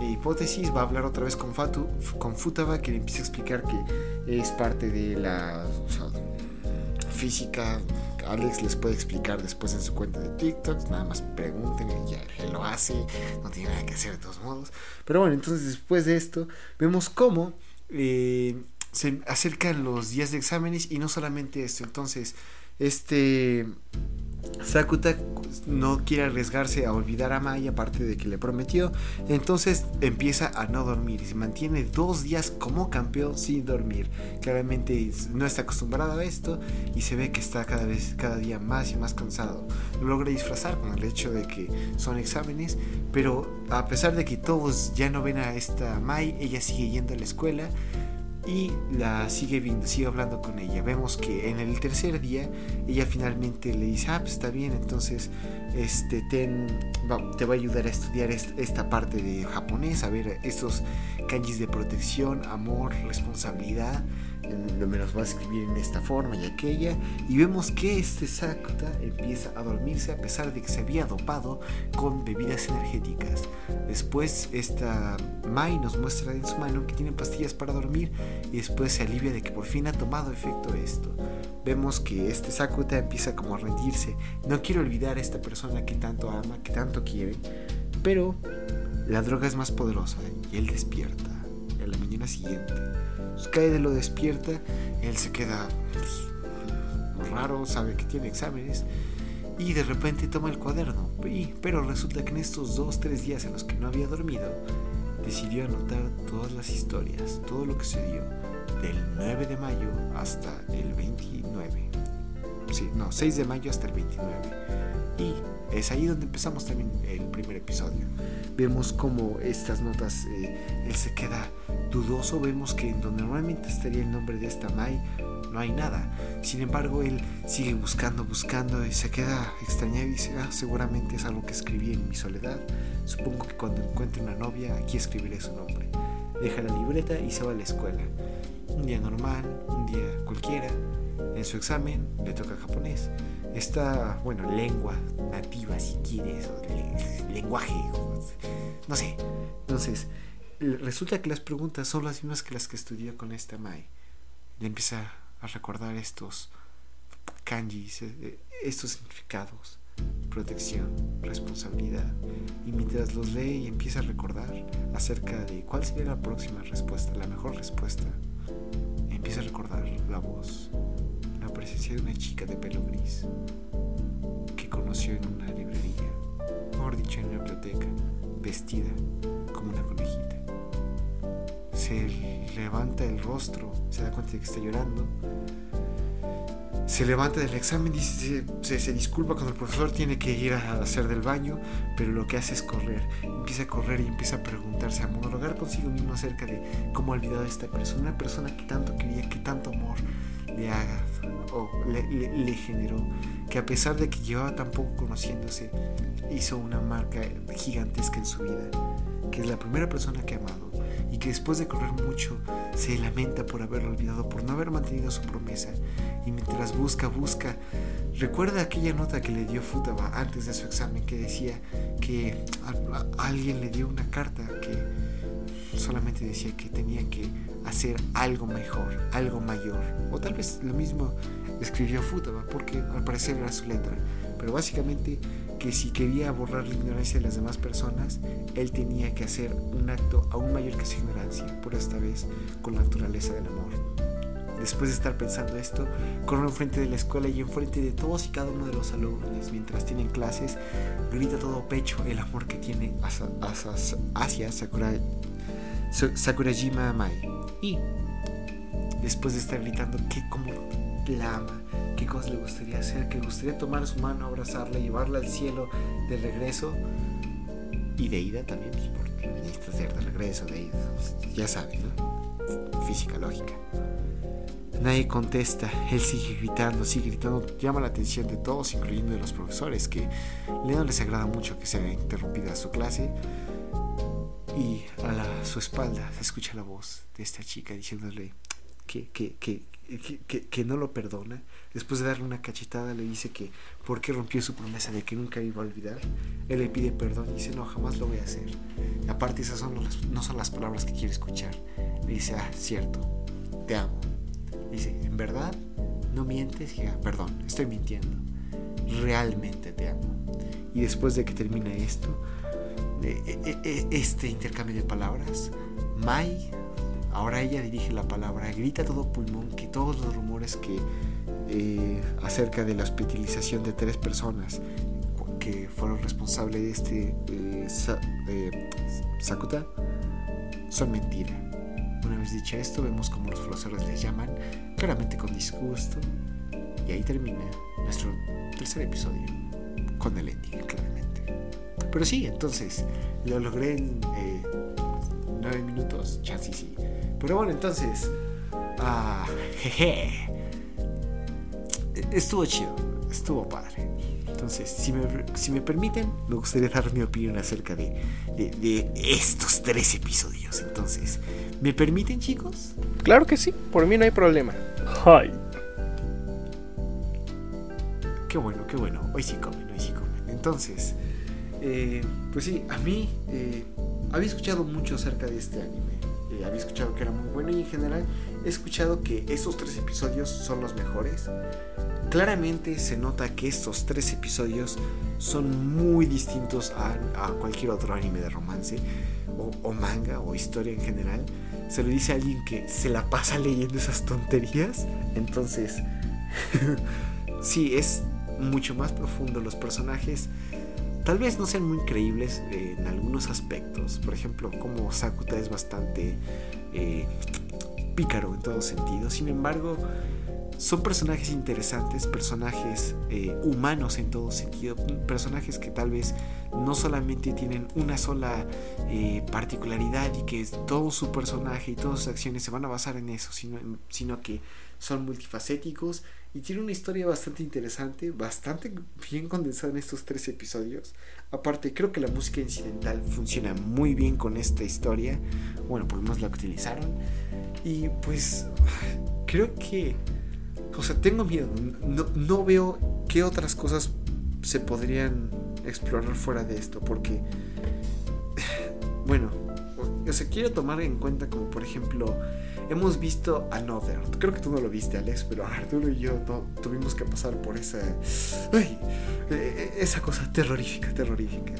hipótesis, va a hablar otra vez con, Fatu, con Futaba, que le empieza a explicar que es parte de la física. Alex les puede explicar después en su cuenta de TikTok, nada más pregunten y ya lo hace, no tiene nada que hacer de todos modos. Pero bueno, entonces después de esto, vemos cómo eh, se acercan los días de exámenes y no solamente esto, entonces este Sakuta no quiere arriesgarse a olvidar a Mai aparte de que le prometió, entonces empieza a no dormir y se mantiene dos días como campeón sin dormir. Claramente no está acostumbrado a esto y se ve que está cada vez, cada día más y más cansado. Lo logra disfrazar con el hecho de que son exámenes, pero a pesar de que todos ya no ven a esta Mai, ella sigue yendo a la escuela y la sigue viendo, sigue hablando con ella. Vemos que en el tercer día ella finalmente le dice, ah, pues está bien, entonces este, ten, va- te va a ayudar a estudiar est- esta parte de japonés, a ver estos kanjis de protección, amor, responsabilidad. Me los va a escribir en esta forma y aquella. Y vemos que este Sakuta empieza a dormirse a pesar de que se había dopado con bebidas energéticas. Después esta Mai nos muestra en su mano que tiene pastillas para dormir y después se alivia de que por fin ha tomado efecto esto. Vemos que este Sakuta empieza como a rendirse. No quiero olvidar a esta persona que tanto ama, que tanto quiere, pero la droga es más poderosa y él despierta. En la mañana siguiente, pues, Kaede lo despierta, él se queda pues, raro, sabe que tiene exámenes y de repente toma el cuaderno. Y- pero resulta que en estos dos, tres días en los que no había dormido, decidió anotar todas las historias, todo lo que se dio del 9 de mayo hasta el 29. Sí, no, 6 de mayo hasta el 29. Y es ahí donde empezamos también el primer episodio. Vemos como estas notas, eh, él se queda dudoso, vemos que en donde normalmente estaría el nombre de esta Mai, no hay nada. Sin embargo, él sigue buscando, buscando y se queda extrañado y dice, ah, seguramente es algo que escribí en mi soledad. Supongo que cuando encuentre una novia, aquí escribiré su nombre. Deja la libreta y se va a la escuela. Un día normal, un día cualquiera. En su examen le toca japonés. Esta, bueno, lengua nativa si quieres, lenguaje, no sé. Entonces, resulta que las preguntas son las mismas que las que estudió con esta Mai. Le empieza a recordar estos kanjis, eh, eh, estos significados. protección, responsabilidad. Y mientras los lee y empieza a recordar acerca de cuál sería la próxima respuesta, la mejor respuesta, empieza a recordar la voz, presencia de una chica de pelo gris que conoció en una librería, mejor dicho en una biblioteca, vestida como una conejita. Se levanta el rostro, se da cuenta de que está llorando se levanta del examen, y se, disculpa cuando el profesor tiene que ir a hacer del baño, pero lo que hace es correr. Empieza a correr y empieza a preguntarse, a monologar consigo mismo acerca de cómo ha olvidado a esta persona, una persona que tanto quería, que tanto amor le haga le, generó, que a pesar de que llevaba tan poco conociéndose, hizo una marca gigantesca en su vida, que es la primera persona que ha amado y que después de correr mucho se lamenta por haberlo olvidado, por no haber mantenido su promesa y mientras busca, busca, recuerda aquella nota que le dio Futaba antes de su examen que decía que alguien le dio una carta que solamente decía que tenía que hacer algo mejor, algo mayor, o tal vez lo mismo escribió Futaba porque al parecer era su letra, pero básicamente que si quería borrar la ignorancia de las demás personas, él tenía que hacer un acto aún mayor que su ignorancia, por esta vez con la naturaleza del amor. Después de estar pensando esto, corre enfrente de la escuela y enfrente de todos y cada uno de los alumnos, mientras tienen clases, grita todo pecho el amor que tiene hacia, Sakura, Sakurajima Mai. Y después de estar gritando que como la ama, qué cosas le gustaría hacer, que le gustaría tomar su mano, abrazarla, llevarla al cielo de regreso y de ida también, pues, porque necesita ser de regreso, de ida, ya saben, ¿no? Física lógica. Nadie contesta, él sigue gritando, sigue gritando, llama la atención de todos, incluyendo de los profesores, que no les agrada mucho que sea interrumpida su clase. Y a su espalda se escucha la voz de esta chica diciéndole que, que, que, que, no lo perdona. Después de darle una cachetada le dice que porque rompió su promesa de que nunca iba a olvidar. Él le pide perdón y dice, no, jamás lo voy a hacer. Y aparte esas son no son las palabras que quiere escuchar. Le dice, ah, cierto, te amo. Dice, ¿en verdad? ¿No mientes? Y, perdón, estoy mintiendo. Realmente te amo. Y después de que termina esto, eh, eh, eh, este intercambio de palabras, Mai, ahora ella dirige la palabra, grita todo pulmón que todos los rumores que acerca de la hospitalización de tres personas que fueron responsables de este Sakuta son mentira una vez dicho esto, vemos como los profesores les llaman, claramente con disgusto. Y ahí termina nuestro tercer episodio, con el ending, claramente. Pero sí, entonces, lo logré en eh, nueve minutos, sí, sí. Pero bueno, entonces, ah, jeje. Estuvo chido, estuvo padre. Entonces, si me, si me, permiten, me gustaría dar mi opinión acerca de, de, de, estos tres episodios. Entonces, ¿Me permiten, chicos? Claro que sí, por mí no hay problema. Hi. Qué bueno, qué bueno. Hoy sí comen, hoy sí comen. Entonces, eh, pues sí, a mí eh, había escuchado mucho acerca de este anime. Había escuchado que era muy bueno y en general he escuchado que esos tres episodios son los mejores. Claramente se nota que estos tres episodios son muy distintos a, cualquier otro anime de romance o, manga o historia en general se lo dice alguien que se la pasa leyendo esas tonterías. Entonces, sí, es mucho más profundo. Los personajes tal vez no sean muy creíbles en algunos aspectos. Por ejemplo, como Sakuta es bastante eh, pícaro en todo sentido. Sin embargo, son personajes interesantes, personajes eh, humanos en todo sentido, personajes que tal vez no solamente tienen una sola eh, particularidad y que todo su personaje y todas sus acciones se van a basar en eso, sino, sino que son multifacéticos y tiene una historia bastante interesante, bastante bien condensada en estos tres episodios. Aparte, creo que la música incidental funciona muy bien con esta historia, bueno, por lo menos la utilizaron. Y pues creo que o sea, tengo miedo. No, veo qué otras cosas se podrían explorar fuera de esto. Porque, bueno, o sea, quiero tomar en cuenta como por ejemplo hemos visto Another. Creo que tú no lo viste, Alex, pero Arturo y yo tuvimos que pasar por esa. Ay, e, e, esa cosa terrorífica, terrorífica.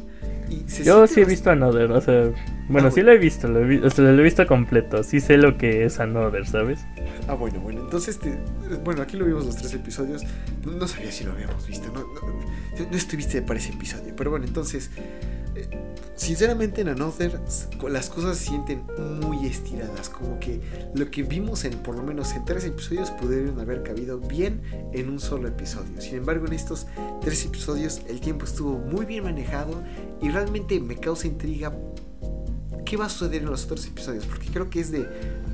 Yo sí he visto Another, o sea, bueno, ah, sí lo he visto, lo he, lo he visto completo, sí sé lo que es Another, ¿sabes? Ah, bueno, bueno, entonces, bueno, aquí lo vimos los tres episodios, no, sabía si lo habíamos visto, no, no, no estuviste para ese episodio, pero bueno, entonces, sinceramente en Another las cosas se sienten muy estiradas, como que lo que vimos en por lo menos en tres episodios pudieron haber cabido bien en un solo episodio. Sin embargo, en estos tres episodios el tiempo estuvo muy bien manejado y realmente me causa intriga qué va a suceder en los otros episodios, porque creo que es de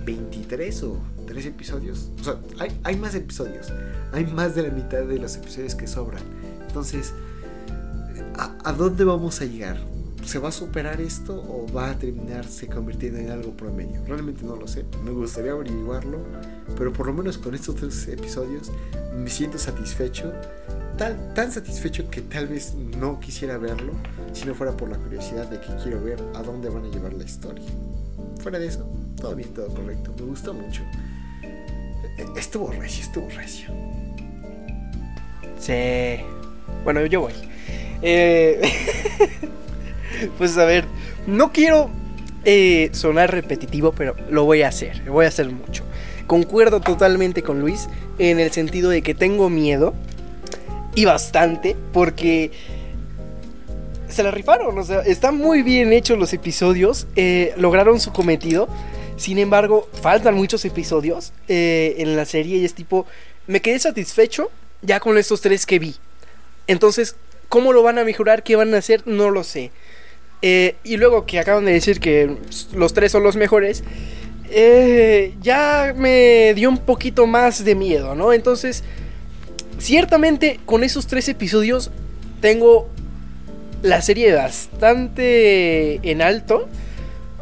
23 o 3 episodios. O sea, hay, hay más episodios, hay más de la mitad de los episodios que sobran. Entonces, ¿a, dónde vamos a llegar? ¿Se va a superar esto o va a terminarse convirtiendo en algo promedio? Realmente no lo sé, me gustaría averiguarlo, pero por lo menos con estos tres episodios me siento satisfecho, tan, tan satisfecho que tal vez no quisiera verlo si no fuera por la curiosidad de que quiero ver a dónde van a llevar la historia. Fuera de eso, todo bien, todo correcto, me gustó mucho. E, estuvo recio, estuvo recio. Sí. Bueno, yo voy. Eh, pues a ver, no quiero eh, sonar repetitivo, pero lo voy a hacer, lo voy a hacer mucho. Concuerdo totalmente con Luis en el sentido de que tengo miedo y bastante porque se la rifaron, o sea, están muy bien hechos los episodios, eh, lograron su cometido. Sin embargo, faltan muchos episodios en la serie y es tipo, me quedé satisfecho ya con estos tres que vi. Entonces, ¿cómo lo van a mejorar? ¿Qué van a hacer? No lo sé. Eh, y luego que acaban de decir que los tres son los mejores, eh, ya me dio un poquito más de miedo, ¿no? Entonces, ciertamente con esos tres episodios tengo la serie bastante en alto.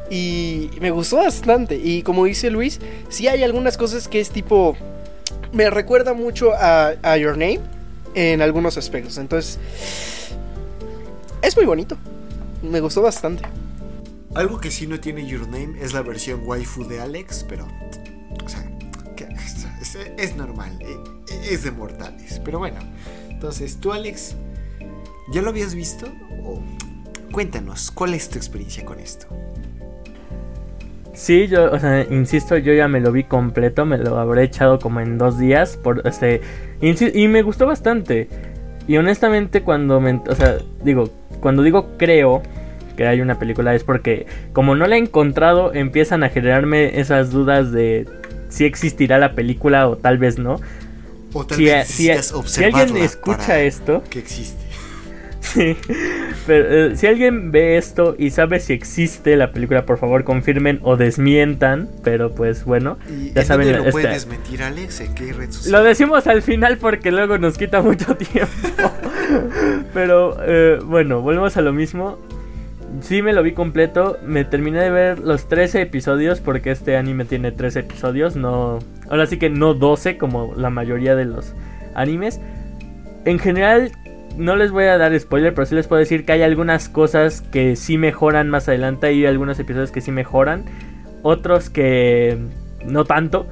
Y me gustó bastante. Y como dice Luis, sí hay algunas cosas que es tipo... Me recuerda mucho a, a Your Name en algunos aspectos. Entonces, es muy bonito. Me gustó bastante. Algo que sí no tiene Your Name es la versión waifu de Alex, pero, o sea, es, normal, e, e, es de mortales. Pero bueno, entonces, tú Alex, ¿ya lo habías visto? Cuéntanos, ¿cuál es tu experiencia con esto? Sí, yo, o sea, insisto, yo ya me lo vi completo, me lo habré echado como en dos días, por este, y me gustó bastante. Y honestamente cuando me, o sea, digo, cuando digo creo que hay una película es porque como no la he encontrado empiezan a generarme esas dudas de si existirá la película o tal vez no. O tal vez si, si alguien escucha esto, que existe. Sí, pero eh, si alguien ve esto y sabe si existe la película, por favor confirmen o desmientan. Pero pues bueno, ya saben. lo puede desmentir, Alex? ¿En qué red social? Lo decimos al final porque luego nos quita mucho tiempo. pero eh, bueno, volvemos a lo mismo. Sí me lo vi completo, me terminé de ver los 13 episodios porque este anime tiene 13 episodios, no... Ahora sí que no 12 como la mayoría de los animes. En general no les voy a dar spoiler, pero sí les puedo decir que hay algunas cosas que sí mejoran más adelante. Hay algunos episodios que sí mejoran, otros que no tanto.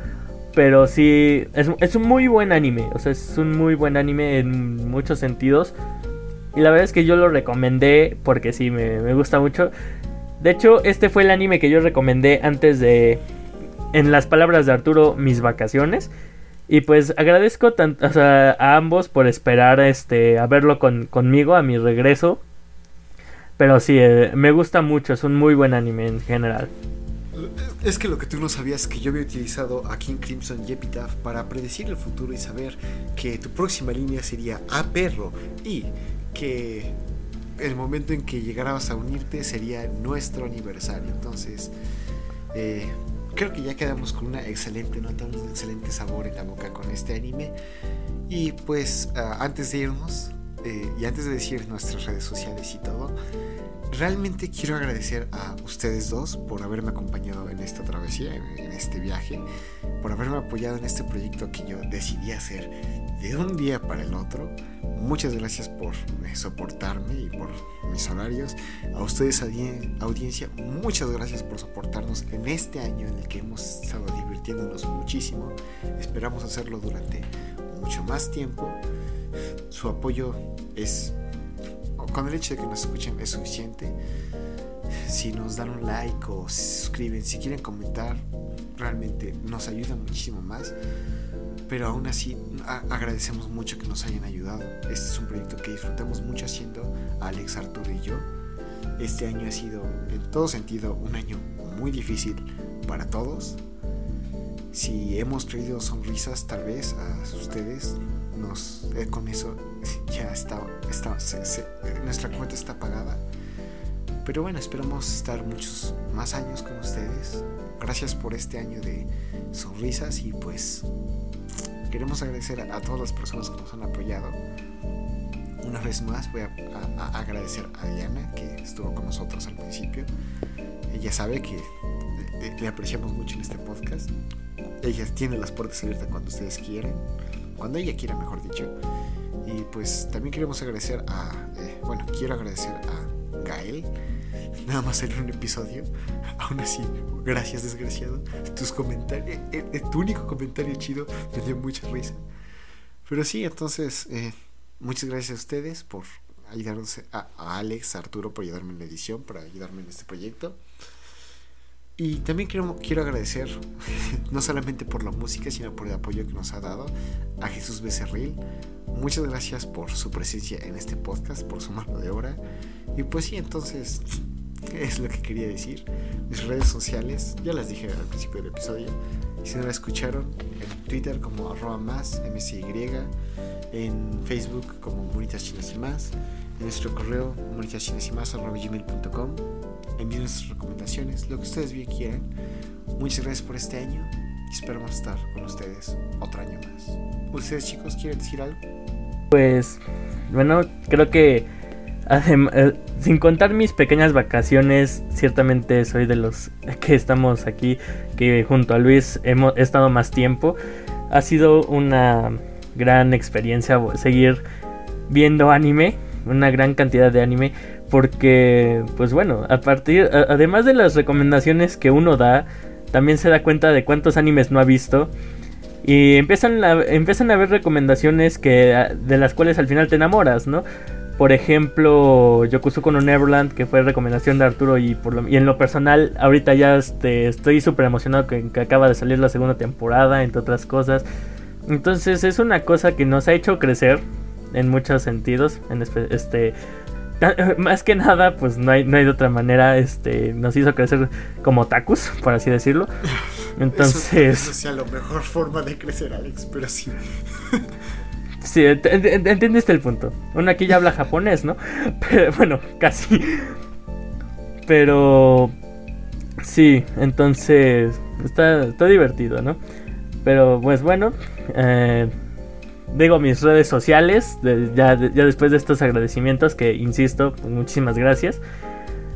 Pero sí, es, un muy buen anime. O sea, es un muy buen anime en muchos sentidos. Y la verdad es que yo lo recomendé porque sí, me gusta mucho. De hecho, este fue el anime que yo recomendé antes de, en las palabras de Arturo, mis vacaciones. Y pues agradezco tanto, a ambos por esperar este, a verlo conmigo a mi regreso. Pero sí, eh, me gusta mucho, es un muy buen anime en general. Es que lo que tú no sabías es que yo había utilizado a King Crimson y Epitaph para predecir el futuro y saber que tu próxima línea sería a perro y que el momento en que llegaras a unirte sería nuestro aniversario. Entonces, eh, creo que ya quedamos con una excelente nota, un excelente sabor en la boca con este anime. Y pues ah, antes de irnos, eh, y antes de decir nuestras redes sociales y todo, realmente quiero agradecer a ustedes dos por haberme acompañado en esta travesía, en este viaje, por haberme apoyado en este proyecto que yo decidí hacer de un día para el otro. Muchas gracias por eh, soportarme y por mis horarios. A ustedes, audiencia, muchas gracias por soportarnos en este año en el que hemos estado divirtiéndonos muchísimo. Esperamos hacerlo durante mucho más tiempo. Su apoyo es, con el hecho de que nos escuchen, es suficiente. Si nos dan un like o se suscriben, si quieren comentar, realmente nos ayuda muchísimo más pero aún así agradecemos mucho que nos hayan ayudado. Este es un proyecto que disfrutamos mucho haciendo Alex, Arturo y yo. Este año ha sido en todo sentido un año muy difícil para todos. Si hemos traído sonrisas tal vez a ustedes, nos, eh, con eso ya está, está nuestra cuenta está pagada. Pero bueno, esperamos estar muchos más años con ustedes. Gracias por este año de sonrisas y pues Queremos agradecer a, todas las personas que nos han apoyado. Una vez más voy a, agradecer a Diana que estuvo con nosotros al principio. Ella sabe que le, apreciamos mucho en este podcast. Ella tiene las puertas abiertas cuando ustedes quieran, cuando ella quiera, mejor dicho. Y pues también queremos agradecer a, eh, bueno, quiero agradecer a Gael nada más en un episodio. Aún así, gracias desgraciado. Tus comentarios, eh, eh, tu único comentario chido me dio mucha risa. Pero sí, entonces, eh, muchas gracias a ustedes por ayudarnos, a, Alex, a Arturo por ayudarme en la edición, por ayudarme en este proyecto. Y también quiero, quiero agradecer, no solamente por la música, sino por el apoyo que nos ha dado a Jesús Becerril. Muchas gracias por su presencia en este podcast, por su mano de obra. Y pues sí, entonces, es lo que quería decir. Mis redes sociales, ya las dije al principio del episodio. Y si no la escucharon, en Twitter como arroba más, MCY, en Facebook como Monitas Chinas y más, en nuestro correo chinas y más arroba gmail.com. Envíen sus recomendaciones, lo que ustedes bien quieran. Muchas gracias por este año y esperamos estar con ustedes otro año más. ¿Ustedes chicos quieren decir algo? Pues, bueno, creo que eh, sin contar mis pequeñas vacaciones, ciertamente soy de los que estamos aquí, que junto a Luis hemos estado más tiempo. Ha sido una gran experiencia seguir viendo anime, una gran cantidad de anime, porque, pues bueno, a partir, además de las recomendaciones que uno da, también se da cuenta de cuántos animes no ha visto. Y empiezan a, empiezan a ver recomendaciones que, de las cuales al final te enamoras, ¿no? Por ejemplo, Yokusuko no Neverland, que fue recomendación de Arturo y, por y en lo personal, ahorita ya este, estoy súper emocionado que, acaba de salir la segunda temporada, entre otras cosas. Entonces es una cosa que nos ha hecho crecer en muchos sentidos. En este, más que nada, pues no hay, no hay de otra manera, este, nos hizo crecer como tacos, por así decirlo. Entonces... Eso, sea la mejor forma de crecer, Alex, pero sí. Sí, entendiste el punto. Uno aquí ya habla japonés, ¿no? Pero, bueno, casi. Pero... Sí, entonces... Está, está divertido, ¿no? Pero pues bueno. Eh, digo mis redes sociales. ya, después de estos agradecimientos que, insisto, muchísimas gracias.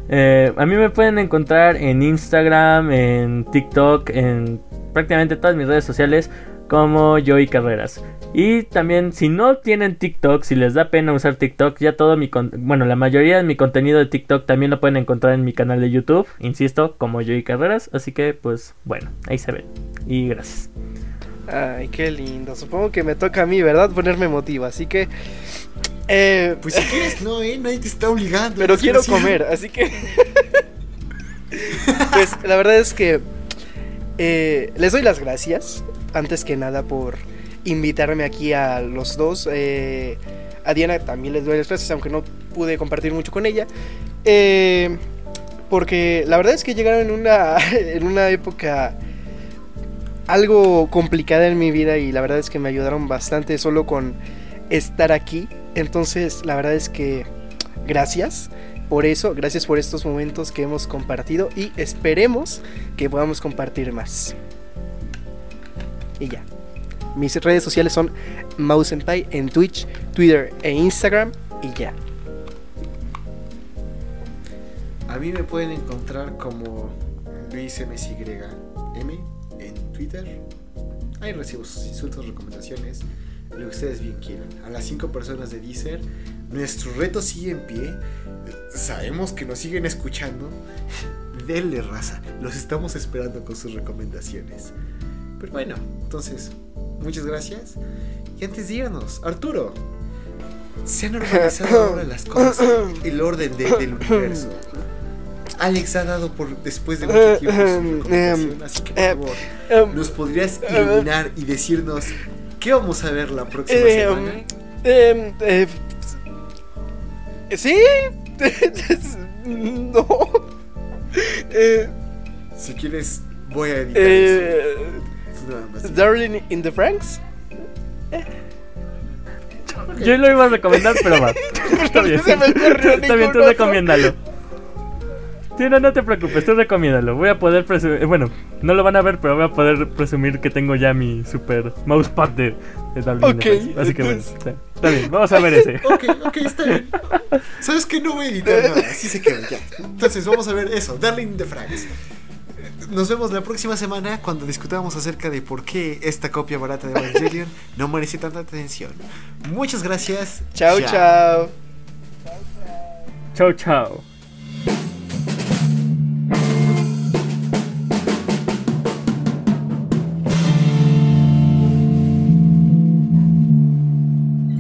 Eh, a mí me pueden encontrar en Instagram, en TikTok, en prácticamente todas mis redes sociales como Joey Carreras. Y también si no tienen TikTok, si les da pena usar TikTok, ya todo mi bueno, la mayoría de mi contenido de TikTok también lo pueden encontrar en mi canal de YouTube, insisto, como Joey Carreras, así que pues bueno, ahí se ven. Y gracias. Ay, qué lindo. Supongo que me toca a mí, ¿verdad? Ponerme motivo, así que eh... Pues si quieres, no, eh, nadie te está obligando. Pero quiero comer, así que Pues la verdad es que eh, les doy las gracias antes que nada por invitarme aquí a los dos. Eh, a Diana también les doy las gracias, aunque no pude compartir mucho con ella. Eh, porque la verdad es que llegaron en una, en una época algo complicada en mi vida y la verdad es que me ayudaron bastante solo con estar aquí. Entonces, la verdad es que gracias por eso, gracias por estos momentos que hemos compartido y esperemos que podamos compartir más. Y ya. Mis redes sociales son Mausenpai en Twitch, Twitter e Instagram y ya. A mí me pueden encontrar como LuisMSYM en Twitter. Ahí recibo sus insultos, recomendaciones. lo que ustedes bien quieran. A las cinco personas de Deezer, nuestro reto sigue en pie. Sabemos que nos siguen escuchando. Denle raza, los estamos esperando con sus recomendaciones. Pero bueno, entonces, muchas gracias. Y antes de irnos, Arturo, se han organizado ahora las cosas, el orden de- del universo. Alex ha dado por después de mucho tiempo su recomendación, así que por Eh, favor, Em, ¿nos podrías iluminar y decirnos qué vamos a ver la próxima eh, semana? Eh, ¿Sí? no. Eh, Si quieres, voy a editar eso. eh, más. Darling in the Franks. Yo lo iba a recomendar, pero va. Está bien. Se me Está bien, tú otro. recomiéndalo. Sí, no, no te preocupes, tú recomiéndalo. Voy a poder presumir. Bueno, no lo van a ver, pero voy a poder presumir que tengo ya mi super mousepad de, de Dublin Ok. Así que bueno, está, está bien, vamos a ver ese. Ok, ok, está bien. ¿Sabes que No voy a editar nada, así se queda ya. Entonces, vamos a ver eso, Darling de Franks. Nos vemos la próxima semana cuando discutamos acerca de por qué esta copia barata de Evangelion no merece tanta atención. Muchas gracias. Chao, chao. Chao, chao.